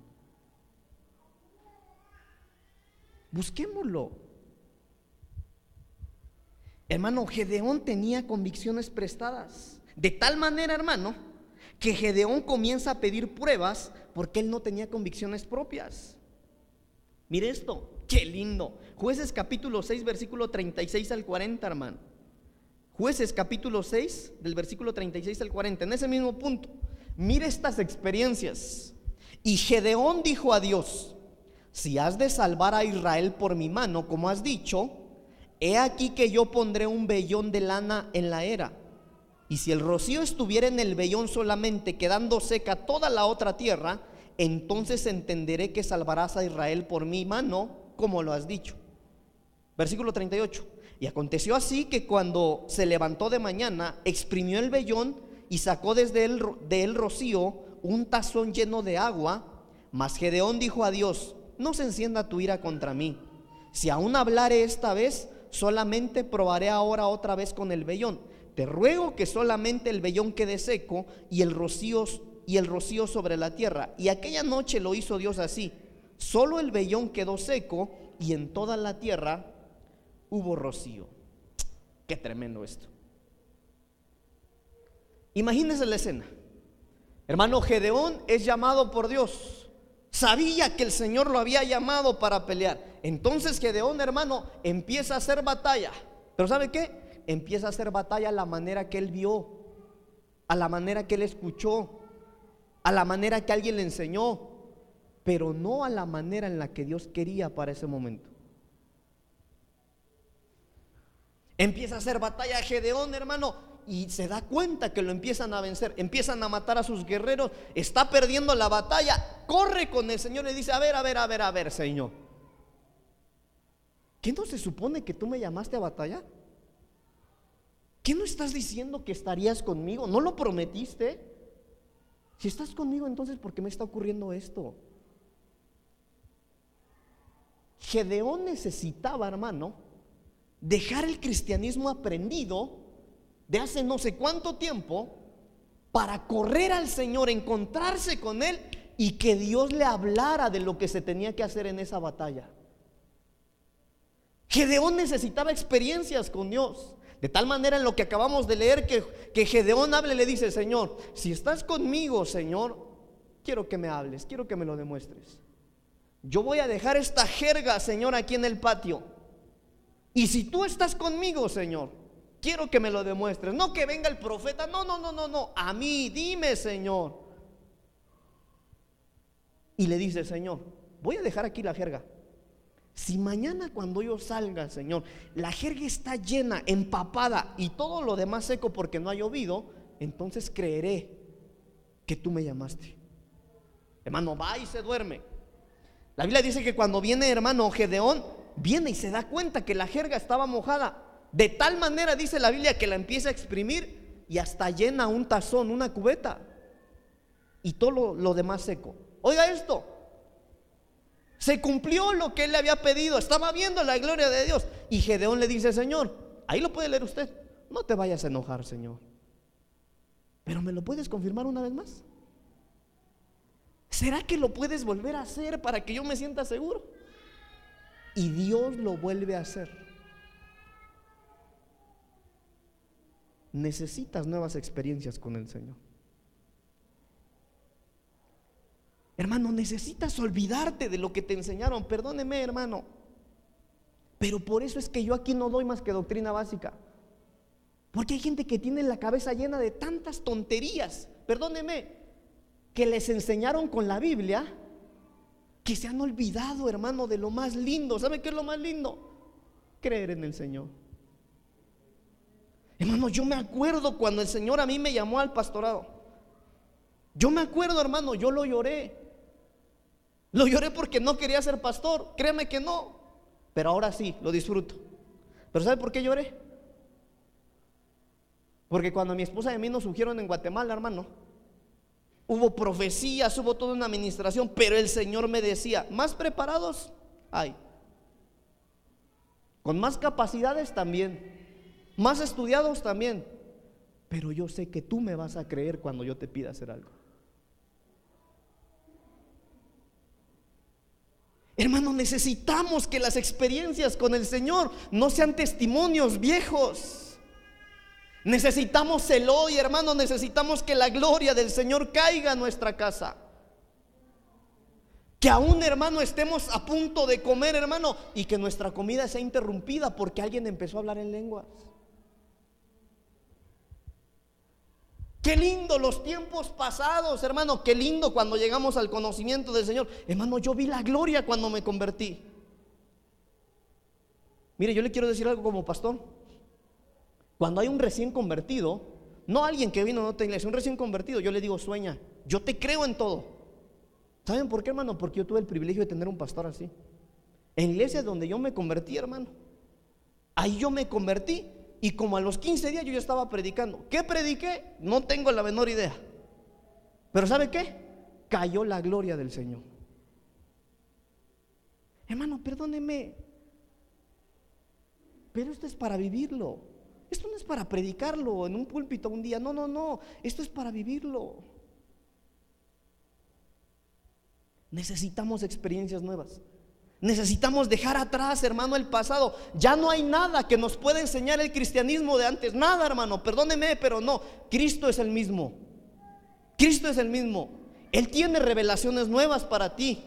Busquémoslo. Hermano, Gedeón tenía convicciones prestadas. De tal manera, hermano, que Gedeón comienza a pedir pruebas porque él no tenía convicciones propias. Mire esto, qué lindo. Jueces capítulo 6, versículo 36 al 40, hermano. Jueces capítulo 6, del versículo 36 al 40, en ese mismo punto. Mire estas experiencias. Y Gedeón dijo a Dios, si has de salvar a Israel por mi mano, como has dicho, he aquí que yo pondré un vellón de lana en la era. Y si el rocío estuviera en el vellón solamente, quedando seca toda la otra tierra, entonces entenderé que salvarás a Israel por mi mano, como lo has dicho. Versículo 38. Y aconteció así que cuando se levantó de mañana, exprimió el vellón y sacó desde él, de él rocío un tazón lleno de agua. Mas Gedeón dijo a Dios, no se encienda tu ira contra mí. Si aún hablaré esta vez, solamente probaré ahora otra vez con el vellón. Te ruego que solamente el vellón quede seco y el rocío sobre la tierra. Y aquella noche lo hizo Dios así. Solo el vellón quedó seco y en toda la tierra hubo rocío. qué tremendo esto. Imagínense la escena. Hermano Gedeón es llamado por Dios. Sabía que el Señor lo había llamado para pelear. Entonces Gedeón, hermano, empieza a hacer batalla. Pero ¿sabe qué? Empieza a hacer batalla a la manera que él vio, a la manera que él escuchó, a la manera que alguien le enseñó, pero no a la manera en la que Dios quería para ese momento. Empieza a hacer batalla Gedeón, hermano, y se da cuenta que lo empiezan a vencer, empiezan a matar a sus guerreros, está perdiendo la batalla, corre con el Señor y dice, a ver, a ver, a ver, a ver, Señor. ¿Qué no se supone que tú me llamaste a batalla? ¿Qué no estás diciendo que estarías conmigo? ¿No lo prometiste? Si estás conmigo, entonces, ¿por qué me está ocurriendo esto? Gedeón necesitaba, hermano, dejar el cristianismo aprendido de hace no sé cuánto tiempo para correr al Señor, encontrarse con Él y que Dios le hablara de lo que se tenía que hacer en esa batalla. Gedeón necesitaba experiencias con Dios. De tal manera en lo que acabamos de leer que, que Gedeón hable le dice, Señor, si estás conmigo, Señor, quiero que me hables, quiero que me lo demuestres. Yo voy a dejar esta jerga, Señor, aquí en el patio. Y si tú estás conmigo, Señor, quiero que me lo demuestres. No que venga el profeta, no, no, no, no, no. A mí, dime, Señor. Y le dice, Señor, voy a dejar aquí la jerga. Si mañana cuando yo salga, Señor, la jerga está llena, empapada y todo lo demás seco porque no ha llovido, entonces creeré que tú me llamaste. Hermano, va y se duerme. La Biblia dice que cuando viene hermano Gedeón, viene y se da cuenta que la jerga estaba mojada. De tal manera dice la Biblia que la empieza a exprimir y hasta llena un tazón, una cubeta. Y todo lo, demás seco. Oiga esto. Se cumplió lo que él le había pedido. Estaba viendo la gloria de Dios. Y Gedeón le dice, Señor, ahí lo puede leer usted. No te vayas a enojar, Señor. Pero ¿me lo puedes confirmar una vez más? ¿Será que lo puedes volver a hacer para que yo me sienta seguro? Y Dios lo vuelve a hacer. Necesitas nuevas experiencias con el Señor. Hermano, necesitas olvidarte de lo que te enseñaron. Perdóneme, hermano. Pero por eso es que yo aquí no doy más que doctrina básica. Porque hay gente que tiene la cabeza llena de tantas tonterías. Perdóneme, que les enseñaron con la Biblia que se han olvidado, hermano, de lo más lindo. ¿Sabe qué es lo más lindo? Creer en el Señor. Hermano, yo me acuerdo cuando el Señor a mí me llamó al pastorado. Yo me acuerdo, hermano, yo lo lloré. Lo lloré porque no quería ser pastor. Créeme que no. Pero ahora sí, lo disfruto. Pero ¿sabe por qué lloré? Porque cuando mi esposa y a mí nos surgieron en Guatemala, hermano, hubo profecías, hubo toda una administración, pero el Señor me decía, más preparados hay, con más capacidades también, más estudiados también, pero yo sé que tú me vas a creer cuando yo te pida hacer algo. Hermano, necesitamos que las experiencias con el Señor no sean testimonios viejos. Necesitamos el hoy, hermano, necesitamos que la gloria del Señor caiga a nuestra casa. Que aún, hermano, estemos a punto de comer, hermano, y que nuestra comida sea interrumpida porque alguien empezó a hablar en lenguas. Qué lindo los tiempos pasados, hermano. Qué lindo cuando llegamos al conocimiento del Señor. Hermano, yo vi la gloria cuando me convertí. Mire, yo le quiero decir algo como pastor. Cuando hay un recién convertido, no alguien que vino a otra iglesia, un recién convertido, yo le digo, sueña, yo te creo en todo. ¿Saben por qué, hermano? Porque yo tuve el privilegio de tener un pastor así. En iglesias donde yo me convertí, hermano. Ahí yo me convertí y como a los 15 días yo ya estaba predicando. ¿Qué prediqué? No tengo la menor idea. Pero ¿sabe qué? Cayó la gloria del Señor. Hermano, perdóneme. Pero esto es para vivirlo. Esto no es para predicarlo en un púlpito un día, no, no, no, esto es para vivirlo. Necesitamos experiencias nuevas. Necesitamos dejar atrás, hermano, el pasado. Ya no hay nada que nos pueda enseñar el cristianismo de antes. Nada, hermano. Perdóneme, pero no. Cristo es el mismo. Cristo es el mismo. Él tiene revelaciones nuevas para ti.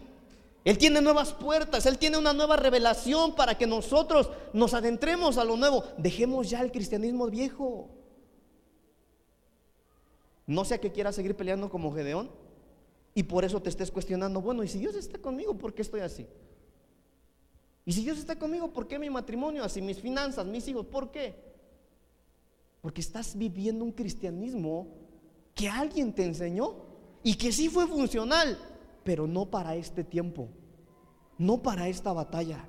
Él tiene nuevas puertas. Él tiene una nueva revelación para que nosotros nos adentremos a lo nuevo. Dejemos ya el cristianismo viejo. No sea que quieras seguir peleando como Gedeón y por eso te estés cuestionando, bueno, y si Dios está conmigo, ¿por qué estoy así? Y si Dios está conmigo, ¿por qué mi matrimonio así, mis finanzas, mis hijos? ¿Por qué? Porque estás viviendo un cristianismo que alguien te enseñó y que sí fue funcional, pero no para este tiempo, no para esta batalla.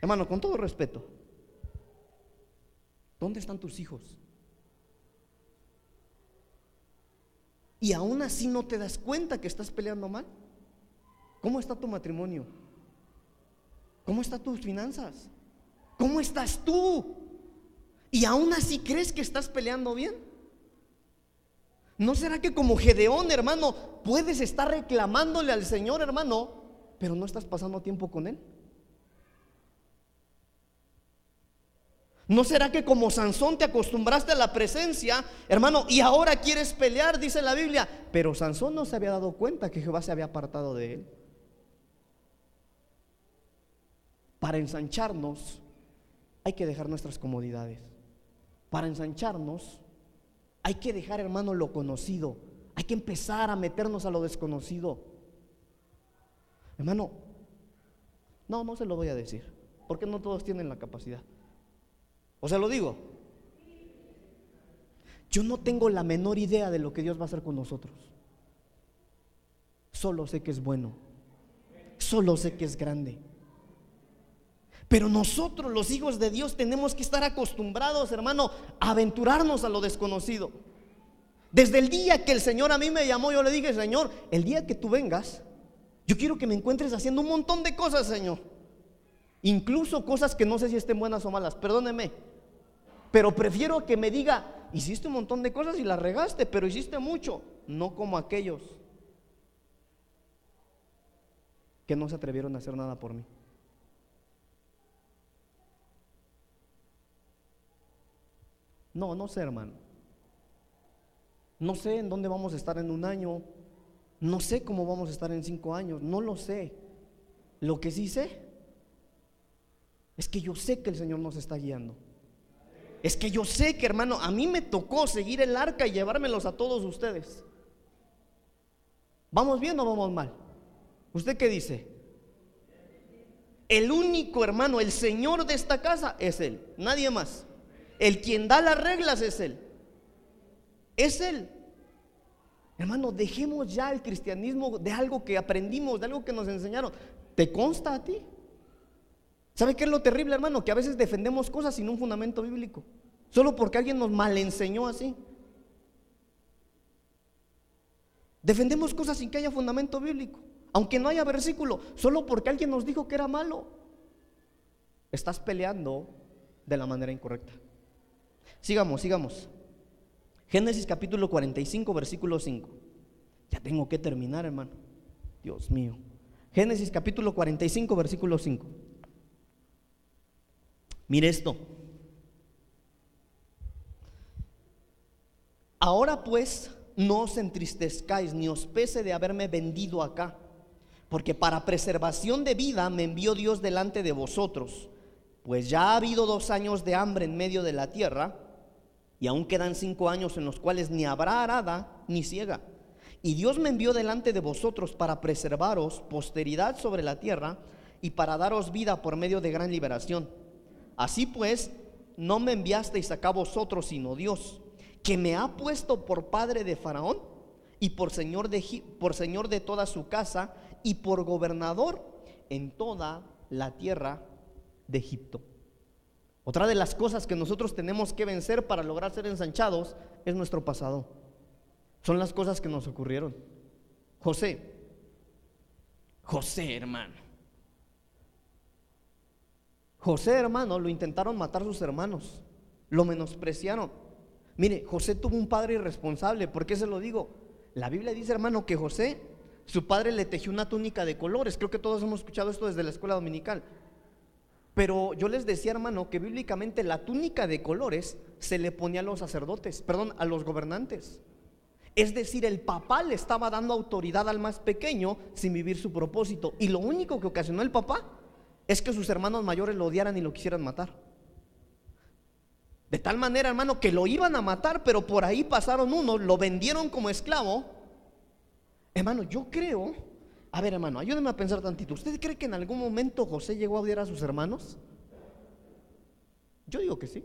Hermano, con todo respeto, ¿dónde están tus hijos? Y aún así no te das cuenta que estás peleando mal. ¿Cómo está tu matrimonio? ¿Cómo están tus finanzas? ¿Cómo estás tú? Y aún así crees que estás peleando bien. ¿No será que como Gedeón, hermano, puedes estar reclamándole al Señor, hermano, pero no estás pasando tiempo con Él? ¿No será que como Sansón te acostumbraste a la presencia, hermano, y ahora quieres pelear, dice la Biblia? Pero Sansón no se había dado cuenta que Jehová se había apartado de él. Para ensancharnos hay que dejar nuestras comodidades. Para ensancharnos hay que dejar, hermano, lo conocido. Hay que empezar a meternos a lo desconocido. Hermano, no, no se lo voy a decir, porque no todos tienen la capacidad. O sea, lo digo. Yo no tengo la menor idea de lo que Dios va a hacer con nosotros. Solo sé que es bueno. Solo sé que es grande. Pero nosotros, los hijos de Dios, tenemos que estar acostumbrados, hermano, a aventurarnos a lo desconocido. Desde el día que el Señor a mí me llamó, yo le dije, Señor, el día que tú vengas, yo quiero que me encuentres haciendo un montón de cosas, Señor. Incluso cosas que no sé si estén buenas o malas, perdóneme. Pero prefiero que me diga, hiciste un montón de cosas y las regaste, pero hiciste mucho. No como aquellos que no se atrevieron a hacer nada por mí. No, no sé, hermano. No sé en dónde vamos a estar en un año. No sé cómo vamos a estar en cinco años. No lo sé. Lo que sí sé es que yo sé que el Señor nos está guiando. Es que yo sé que, hermano, a mí me tocó seguir el arca y llevármelos a todos ustedes. ¿Vamos bien o vamos mal? ¿Usted qué dice? El único hermano, el Señor de esta casa es Él, nadie más. El quien da las reglas es Él. Es Él. Hermano, dejemos ya el cristianismo de algo que aprendimos, de algo que nos enseñaron. ¿Te consta a ti? ¿Sabe qué es lo terrible, hermano? Que a veces defendemos cosas sin un fundamento bíblico. Solo porque alguien nos mal enseñó así. Defendemos cosas sin que haya fundamento bíblico. Aunque no haya versículo. Solo porque alguien nos dijo que era malo. Estás peleando de la manera incorrecta. Sigamos, sigamos. Génesis capítulo 45, versículo 5. Ya tengo que terminar, hermano. Dios mío. Génesis capítulo 45, versículo 5. Mire esto. Ahora pues, no os entristezcáis ni os pese de haberme vendido acá, porque para preservación de vida me envió Dios delante de vosotros, pues ya ha habido dos años de hambre en medio de la tierra, y aún quedan cinco años en los cuales ni habrá arada ni ciega. Y Dios me envió delante de vosotros para preservaros posteridad sobre la tierra y para daros vida por medio de gran liberación. Así pues, no me enviasteis acá vosotros, sino Dios, que me ha puesto por padre de Faraón y por señor de, por señor de toda su casa y por gobernador en toda la tierra de Egipto. Otra de las cosas que nosotros tenemos que vencer para lograr ser ensanchados es nuestro pasado. Son las cosas que nos ocurrieron. José, José hermano. José hermano lo intentaron matar sus hermanos, lo menospreciaron. Mire, José tuvo un padre irresponsable, ¿por qué se lo digo? La Biblia dice hermano que José Su padre le tejió una túnica de colores. Creo que todos hemos escuchado esto desde la escuela dominical. Pero yo les decía, hermano, que bíblicamente la túnica de colores se le ponía a los sacerdotes, perdón, a los gobernantes. Es decir, el papá le estaba dando autoridad al más pequeño sin vivir su propósito. Y lo único que ocasionó el papá es que sus hermanos mayores lo odiaran y lo quisieran matar. De tal manera, hermano, que lo iban a matar, pero por ahí pasaron uno, lo vendieron como esclavo Hermano, yo creo, a ver hermano, ayúdeme a pensar tantito. ¿Usted cree que en algún momento José llegó a odiar a sus hermanos? Yo digo que sí.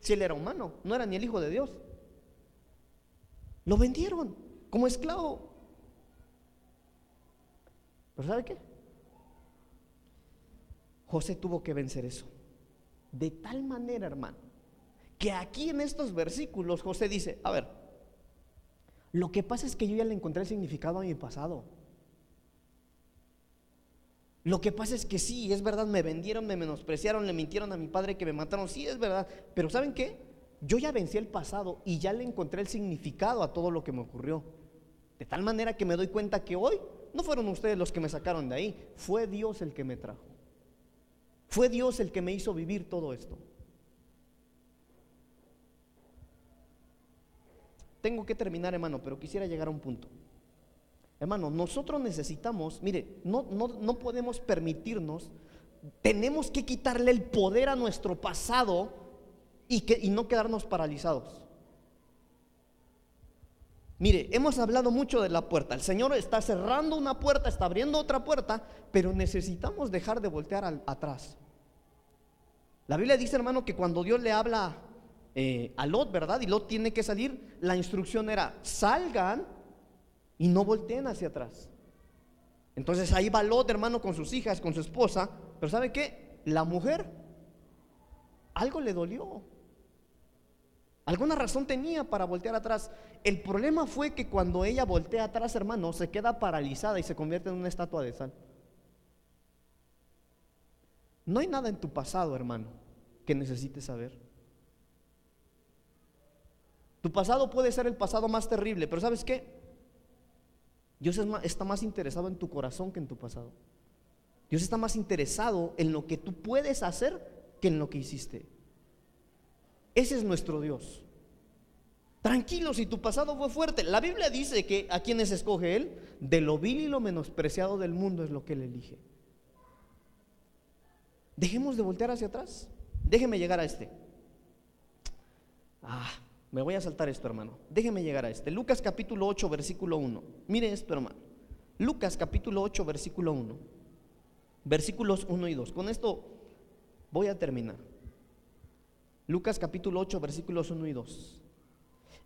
Si él era humano, no era ni el hijo de Dios. Lo vendieron como esclavo. Pero ¿sabe qué? José tuvo que vencer eso. De tal manera, hermano, que aquí en estos versículos José dice, a ver, lo que pasa es que yo ya le encontré el significado a mi pasado. Lo que pasa es que sí, es verdad, me vendieron, me menospreciaron, le mintieron a mi padre que me mataron, sí es verdad, pero ¿saben qué? Yo ya vencí el pasado y ya le encontré el significado a todo lo que me ocurrió. De tal manera que me doy cuenta que hoy no fueron ustedes los que me sacaron de ahí, fue Dios el que me trajo. Fue Dios el que me hizo vivir todo esto. Tengo que terminar, hermano, pero quisiera llegar a un punto. Hermano, nosotros necesitamos, mire, no, no, podemos permitirnos, tenemos que quitarle el poder a nuestro pasado y, que, y no quedarnos paralizados. Mire, hemos hablado mucho de la puerta. El Señor está cerrando una puerta, está abriendo otra puerta, pero necesitamos dejar de voltear atrás. La Biblia dice, hermano, que cuando Dios le habla eh, a Lot, ¿verdad? Y Lot tiene que salir. La instrucción era, salgan y no volteen hacia atrás. Entonces ahí va Lot, hermano, con sus hijas, con su esposa. Pero ¿sabe qué? La mujer, algo le dolió. Alguna razón tenía para voltear atrás. El problema fue que cuando ella voltea atrás, hermano, se queda paralizada y se convierte en una estatua de sal. No hay nada en tu pasado, hermano, que necesites saber. Tu pasado puede ser el pasado más terrible, pero ¿sabes qué? Dios está más interesado en tu corazón que en tu pasado. Dios está más interesado en lo que tú puedes hacer que en lo que hiciste. Ese es nuestro Dios. Tranquilo, si tu pasado fue fuerte. La Biblia dice que a quienes escoge Él, de lo vil y lo menospreciado del mundo es lo que Él elige. Dejemos de voltear hacia atrás. Déjeme llegar a este. Ah, me voy a saltar esto, hermano. Déjeme llegar a este. Lucas capítulo 8, versículo 1. Mire esto, hermano. Lucas capítulo 8, versículo 1. Versículos 1 y 2. Con esto voy a terminar. Lucas capítulo 8, versículos 1 y 2.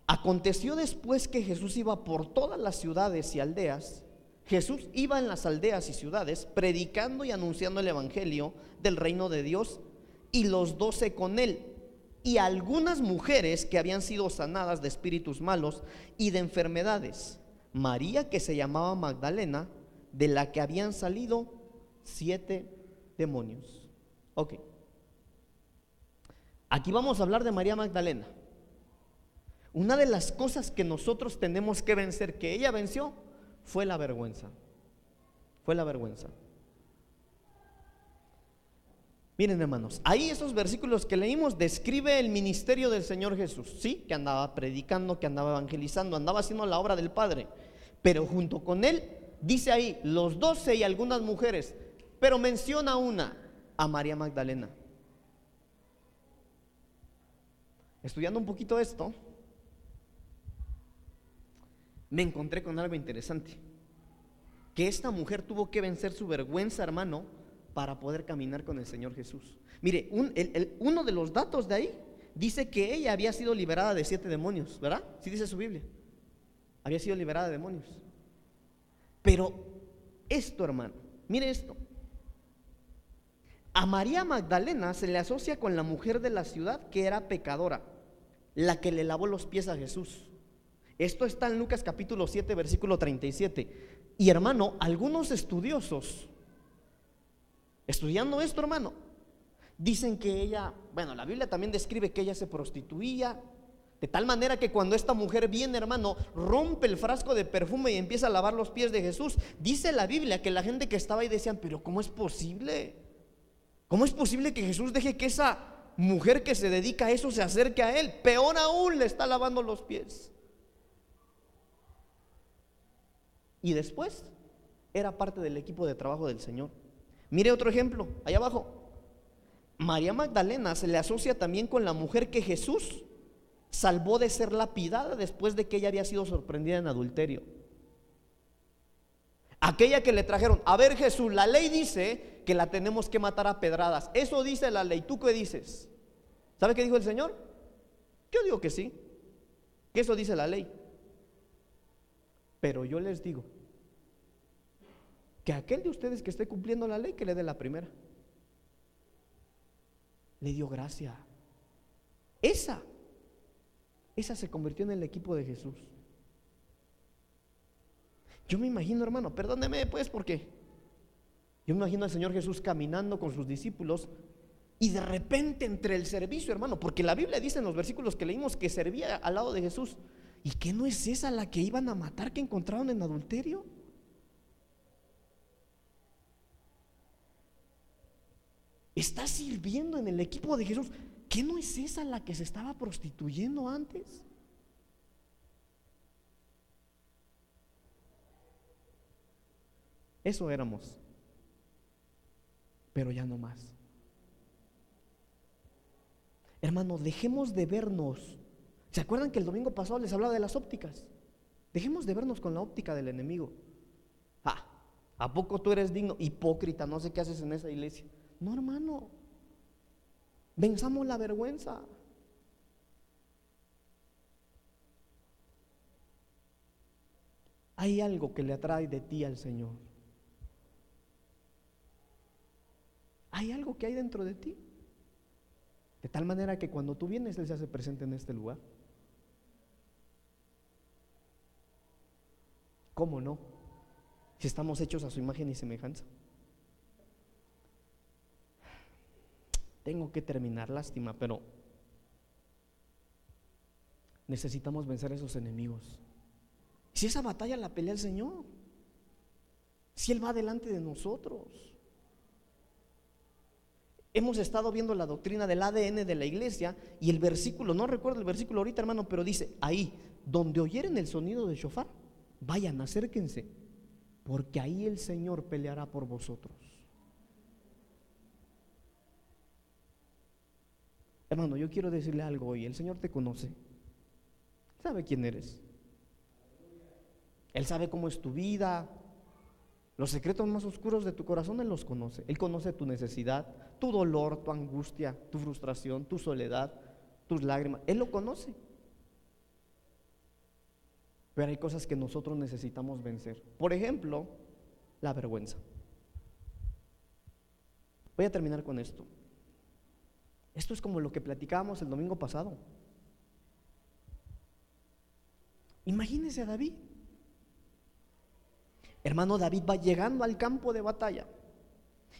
Aconteció después que Jesús iba por todas las ciudades y aldeas. Jesús iba en las aldeas y ciudades predicando y anunciando el Evangelio del reino de Dios y los doce con él y algunas mujeres que habían sido sanadas de espíritus malos y de enfermedades. María que se llamaba Magdalena, de la que habían salido siete demonios. Ok. Aquí vamos a hablar de María Magdalena. Una de las cosas que nosotros tenemos que vencer, que ella venció, fue la vergüenza. Fue la vergüenza. Miren hermanos, ahí esos versículos que leímos describe el ministerio del Señor Jesús, ¿sí? Que andaba predicando, que andaba evangelizando, andaba haciendo la obra del Padre. Pero junto con él, dice ahí, los doce y algunas mujeres, pero menciona una, a María Magdalena. Estudiando un poquito esto, me encontré con algo interesante. Que esta mujer tuvo que vencer su vergüenza, hermano, para poder caminar con el Señor Jesús. Mire, uno de los datos de ahí dice que ella había sido liberada de siete demonios, ¿verdad? Sí dice su Biblia. Había sido liberada de demonios. Pero esto, hermano, mire esto. A María Magdalena se le asocia con la mujer de la ciudad que era pecadora, la que le lavó los pies a Jesús. Esto está en Lucas capítulo 7, versículo 37. Y hermano, algunos estudiosos Estudiando esto, hermano, dicen que ella, bueno, la Biblia también describe que ella se prostituía, De tal manera que cuando esta mujer viene, hermano, rompe el frasco de perfume y empieza a lavar los pies de Jesús, dice la Biblia que la gente que estaba ahí decían, pero ¿cómo es posible? ¿Cómo es posible que Jesús deje que esa mujer que se dedica a eso se acerque a él? Peor aún, le está lavando los pies. Y después era parte del equipo de trabajo del Señor. Mire otro ejemplo, allá abajo. María Magdalena se le asocia también con la mujer que Jesús salvó de ser lapidada después de que ella había sido sorprendida en adulterio. Aquella que le trajeron, a ver Jesús, la ley dice que la tenemos que matar a pedradas. Eso dice la ley. ¿Tú qué dices? ¿Sabe qué dijo el Señor? Yo digo que sí, que eso dice la ley. Pero yo les digo que aquel de ustedes que esté cumpliendo la ley, que le dé la primera. Le dio gracia. Esa esa se convirtió en el equipo de Jesús. Yo me imagino, hermano, perdóneme pues porque yo me imagino al Señor Jesús caminando con sus discípulos y de repente entre el servicio, hermano, porque la Biblia dice en los versículos que leímos que servía al lado de Jesús. ¿Y que no es esa la que iban a matar que encontraron en adulterio? Está sirviendo en el equipo de Jesús. ¿Qué no es esa la que se estaba prostituyendo antes? Eso éramos, pero ya no más. Hermanos, dejemos de vernos. ¿Se acuerdan que el domingo pasado les hablaba de las ópticas? Dejemos de vernos con la óptica del enemigo. Ah, ¿a poco tú eres digno? Hipócrita, no sé qué haces en esa iglesia. No, hermano. Venzamos la vergüenza. Hay algo que le atrae de ti al Señor. Hay algo que hay dentro de ti. De tal manera que cuando tú vienes, Él se hace presente en este lugar. ¿Cómo no? Si estamos hechos a su imagen y semejanza. Tengo que terminar, lástima, pero necesitamos vencer a esos enemigos. Si esa batalla la pelea el Señor, si Él va delante de nosotros. Hemos estado viendo la doctrina del ADN de la iglesia y el versículo, no recuerdo el versículo ahorita hermano, pero dice, ahí, donde oyeren el sonido de shofar, vayan, acérquense, porque ahí el Señor peleará por vosotros. Hermano, yo quiero decirle algo hoy. El Señor te conoce. Sabe quién eres. Él sabe cómo es tu vida. Los secretos más oscuros de tu corazón Él los conoce. Él conoce tu necesidad, tu dolor, tu angustia, tu frustración, tu soledad, tus lágrimas. Él lo conoce. Pero hay cosas que nosotros necesitamos vencer. Por ejemplo, la vergüenza. Voy a terminar con esto. Esto es como lo que platicábamos el domingo pasado. Imagínese a David. Hermano, David va llegando al campo de batalla.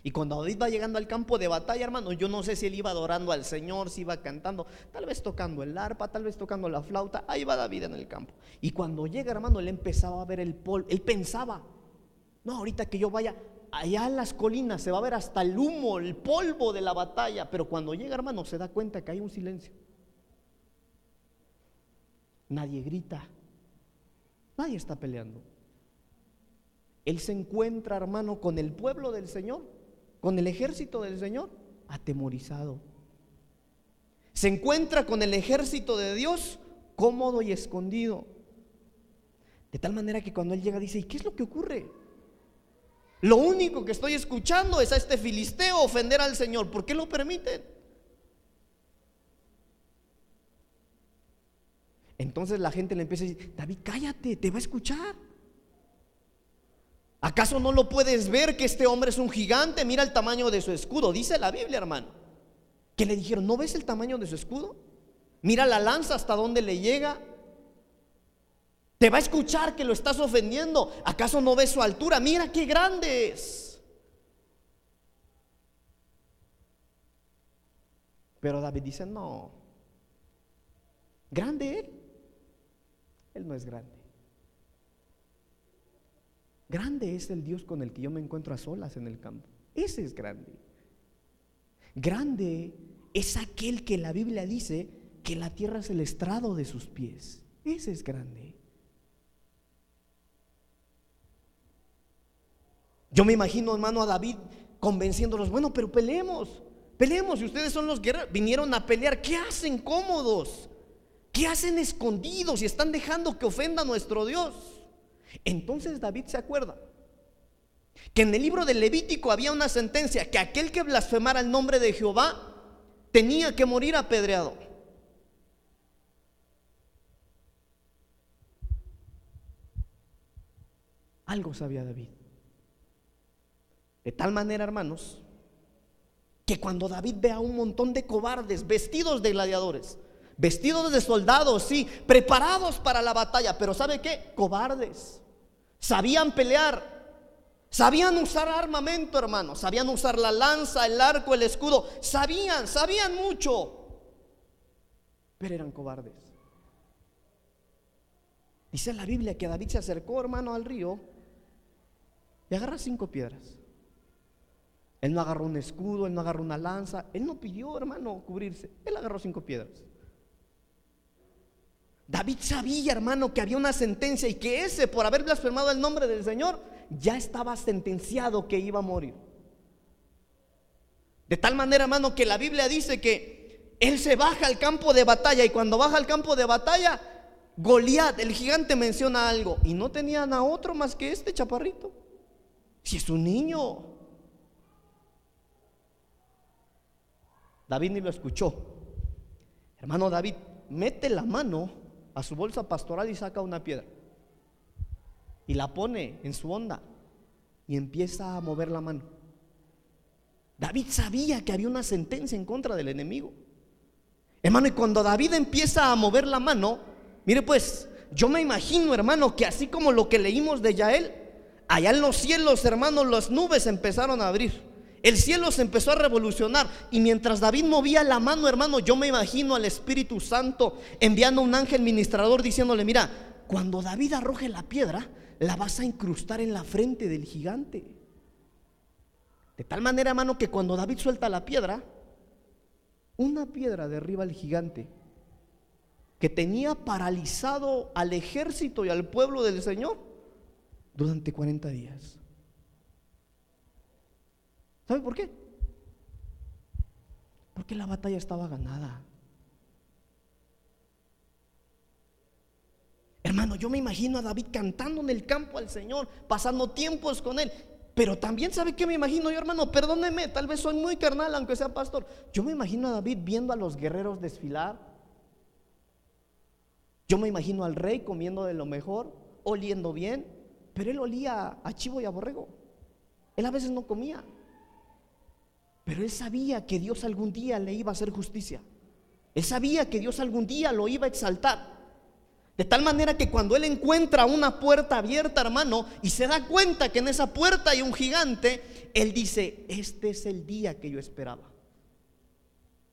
Y cuando David va llegando al campo de batalla, hermano, yo no sé si él iba adorando al Señor, si iba cantando, tal vez tocando el arpa, tal vez tocando la flauta. Ahí va David en el campo. Y cuando llega, hermano, él empezaba a ver el polvo. Él pensaba, no, ahorita que yo vaya, allá en las colinas se va a ver hasta el humo, el polvo de la batalla, pero cuando llega hermano se da cuenta que hay un silencio. Nadie grita, nadie está peleando. Él se encuentra hermano con el pueblo del Señor, con el ejército del Señor, atemorizado. Se encuentra con el ejército de Dios cómodo y escondido. De tal manera que cuando él llega dice, ¿y qué es lo que ocurre? Lo único que estoy escuchando es a este filisteo ofender al Señor. ¿Por qué lo permiten? Entonces la gente le empieza a decir, David, cállate, te va a escuchar. ¿Acaso no lo puedes ver que este hombre es un gigante? Mira el tamaño de su escudo. Dice la Biblia, hermano. Que le dijeron, ¿no ves el tamaño de su escudo? Mira la lanza hasta dónde le llega. Te va a escuchar que lo estás ofendiendo. ¿Acaso no ves su altura? Mira qué grande es. Pero David dice, no. ¿Grande Él? Él no es grande. Grande es el Dios con el que yo me encuentro a solas en el campo. Ese es grande. Grande es aquel que la Biblia dice que la tierra es el estrado de sus pies. Ese es grande. Yo me imagino, hermano, a David convenciéndolos, bueno, pero peleemos, peleemos, y ustedes son los guerreros, vinieron a pelear, ¿qué hacen cómodos? ¿Qué hacen escondidos y están dejando que ofenda a nuestro Dios? Entonces David se acuerda que en el libro de Levítico había una sentencia que aquel que blasfemara el nombre de Jehová tenía que morir apedreado. Algo sabía David. De tal manera, hermanos, que cuando David ve a un montón de cobardes vestidos de gladiadores, vestidos de soldados, sí, preparados para la batalla, pero ¿sabe qué? Cobardes. Sabían pelear, Sabían usar armamento, hermanos. Sabían usar la lanza, el arco, el escudo. Sabían, sabían mucho. Pero eran cobardes. Dice la Biblia que David se acercó, hermano, al río y agarra cinco piedras. Él no agarró un escudo, él no agarró una lanza, él no pidió, hermano, cubrirse. Él agarró cinco piedras. David sabía, hermano, que había una sentencia y que ese, por haber blasfemado el nombre del Señor, ya estaba sentenciado que iba a morir. De tal manera, hermano, que la Biblia dice que él se baja al campo de batalla y cuando baja al campo de batalla, Goliat, el gigante, menciona algo y no tenían a otro más que este chaparrito. Si es un niño. David ni lo escuchó. Hermano David, mete la mano a su bolsa pastoral y saca una piedra. Y la pone en su onda y empieza a mover la mano. David sabía que había una sentencia en contra del enemigo. Hermano, y cuando David empieza a mover la mano, mire pues, yo me imagino, hermano, que así como lo que leímos de Yael, allá en los cielos, hermano, las nubes empezaron a abrir. El cielo se empezó a revolucionar y mientras David movía la mano, hermano, yo me imagino al Espíritu Santo enviando un ángel ministrador diciéndole, mira, cuando David arroje la piedra, la vas a incrustar en la frente del gigante. De tal manera, hermano, que cuando David suelta la piedra, una piedra derriba al gigante que tenía paralizado al ejército y al pueblo del Señor durante 40 días. ¿Sabe por qué? Porque la batalla estaba ganada. Hermano, yo me imagino a David cantando en el campo al Señor, pasando tiempos con Él. Pero también sabe que me imagino yo, hermano, perdóneme, tal vez soy muy carnal, aunque sea pastor. Yo me imagino a David viendo a los guerreros desfilar. Yo me imagino al rey comiendo de lo mejor, oliendo bien, pero él olía a chivo y a borrego. Él a veces no comía. Pero él sabía que Dios algún día le iba a hacer justicia. Él sabía que Dios algún día lo iba a exaltar. De tal manera que cuando él encuentra una puerta abierta, hermano, y se da cuenta que en esa puerta hay un gigante, él dice, este es el día que yo esperaba.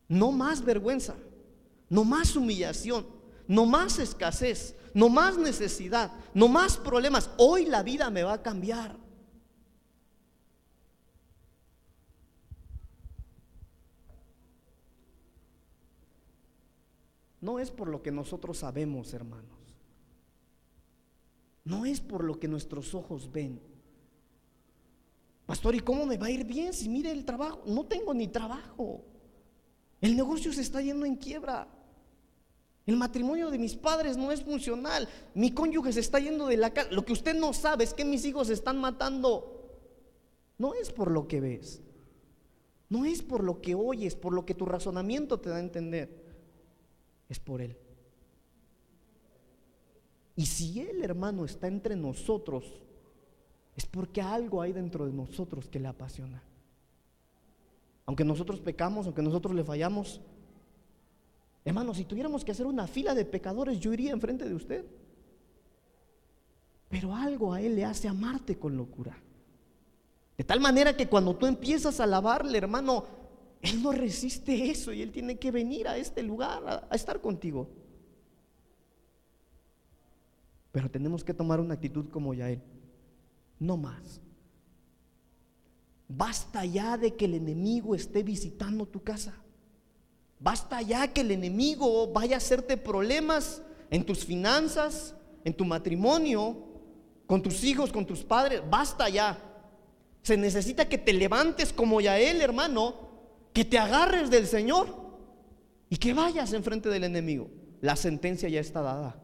No más vergüenza, no más humillación, no más escasez, no más necesidad, no más problemas. Hoy la vida me va a cambiar. No es por lo que nosotros sabemos, hermanos. No es por lo que nuestros ojos ven. Pastor, ¿y cómo me va a ir bien si mire el trabajo? No tengo ni trabajo. El negocio se está yendo en quiebra. El matrimonio de mis padres no es funcional. Mi cónyuge se está yendo de la casa. Lo que usted no sabe es que mis hijos se están matando. No es por lo que ves. No es por lo que oyes, por lo que tu razonamiento te da a entender es por Él. Y si Él, hermano, está entre nosotros, es porque algo hay dentro de nosotros que le apasiona. Aunque nosotros pecamos, aunque nosotros le fallamos, hermano, si tuviéramos que hacer una fila de pecadores, yo iría enfrente de usted. Pero algo a Él le hace amarte con locura. De tal manera que cuando tú empiezas a alabarle, hermano, él no resiste eso y Él tiene que venir a este lugar a, estar contigo. Pero tenemos que tomar una actitud como Yael. No más. Basta ya de que el enemigo esté visitando tu casa. Basta ya que el enemigo vaya a hacerte problemas en tus finanzas, en tu matrimonio, con tus hijos, con tus padres. Basta ya. Se necesita que te levantes como Yael, hermano, que te agarres del Señor y que vayas enfrente del enemigo. La sentencia ya está dada.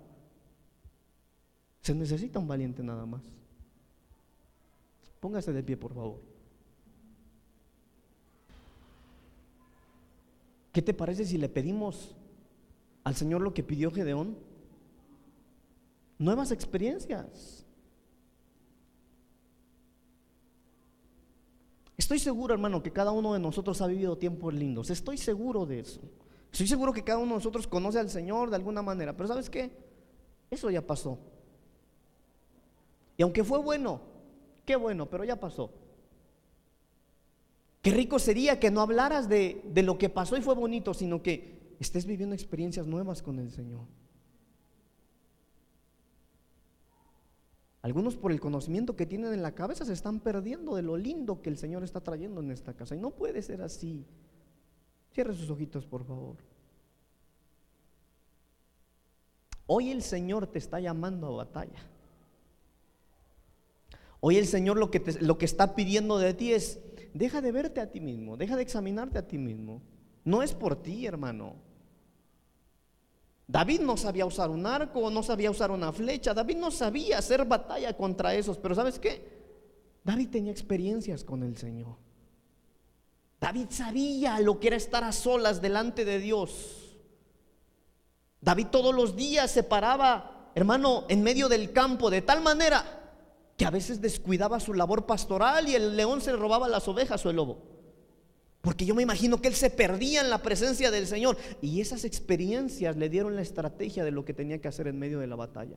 Se necesita un valiente nada más. Póngase de pie, por favor. ¿Qué te parece si le pedimos al Señor lo que pidió Gedeón? Nuevas experiencias. Estoy seguro, hermano, que cada uno de nosotros ha vivido tiempos lindos. Estoy seguro de eso. Estoy seguro que cada uno de nosotros conoce al Señor de alguna manera. Pero ¿sabes qué? Eso ya pasó. Y aunque fue bueno, qué bueno, pero ya pasó. Qué rico sería que no hablaras de, de lo que pasó y fue bonito, sino que estés viviendo experiencias nuevas con el Señor. Algunos por el conocimiento que tienen en la cabeza se están perdiendo de lo lindo que el Señor está trayendo en esta casa. Y no puede ser así. Cierre sus ojitos, por favor. Hoy el Señor te está llamando a batalla. Hoy el Señor lo que, lo que está pidiendo de ti es, deja de verte a ti mismo, deja de examinarte a ti mismo. No es por ti, hermano. David no sabía usar un arco, no sabía usar una flecha, David no sabía hacer batalla contra esos, pero ¿sabes qué? David tenía experiencias con el Señor. David sabía lo que era estar a solas delante de Dios. David todos los días se paraba, hermano, en medio del campo de tal manera que a veces descuidaba su labor pastoral y el león se robaba las ovejas o el lobo. Porque yo me imagino que él se perdía en la presencia del Señor. Y esas experiencias le dieron la estrategia de lo que tenía que hacer en medio de la batalla.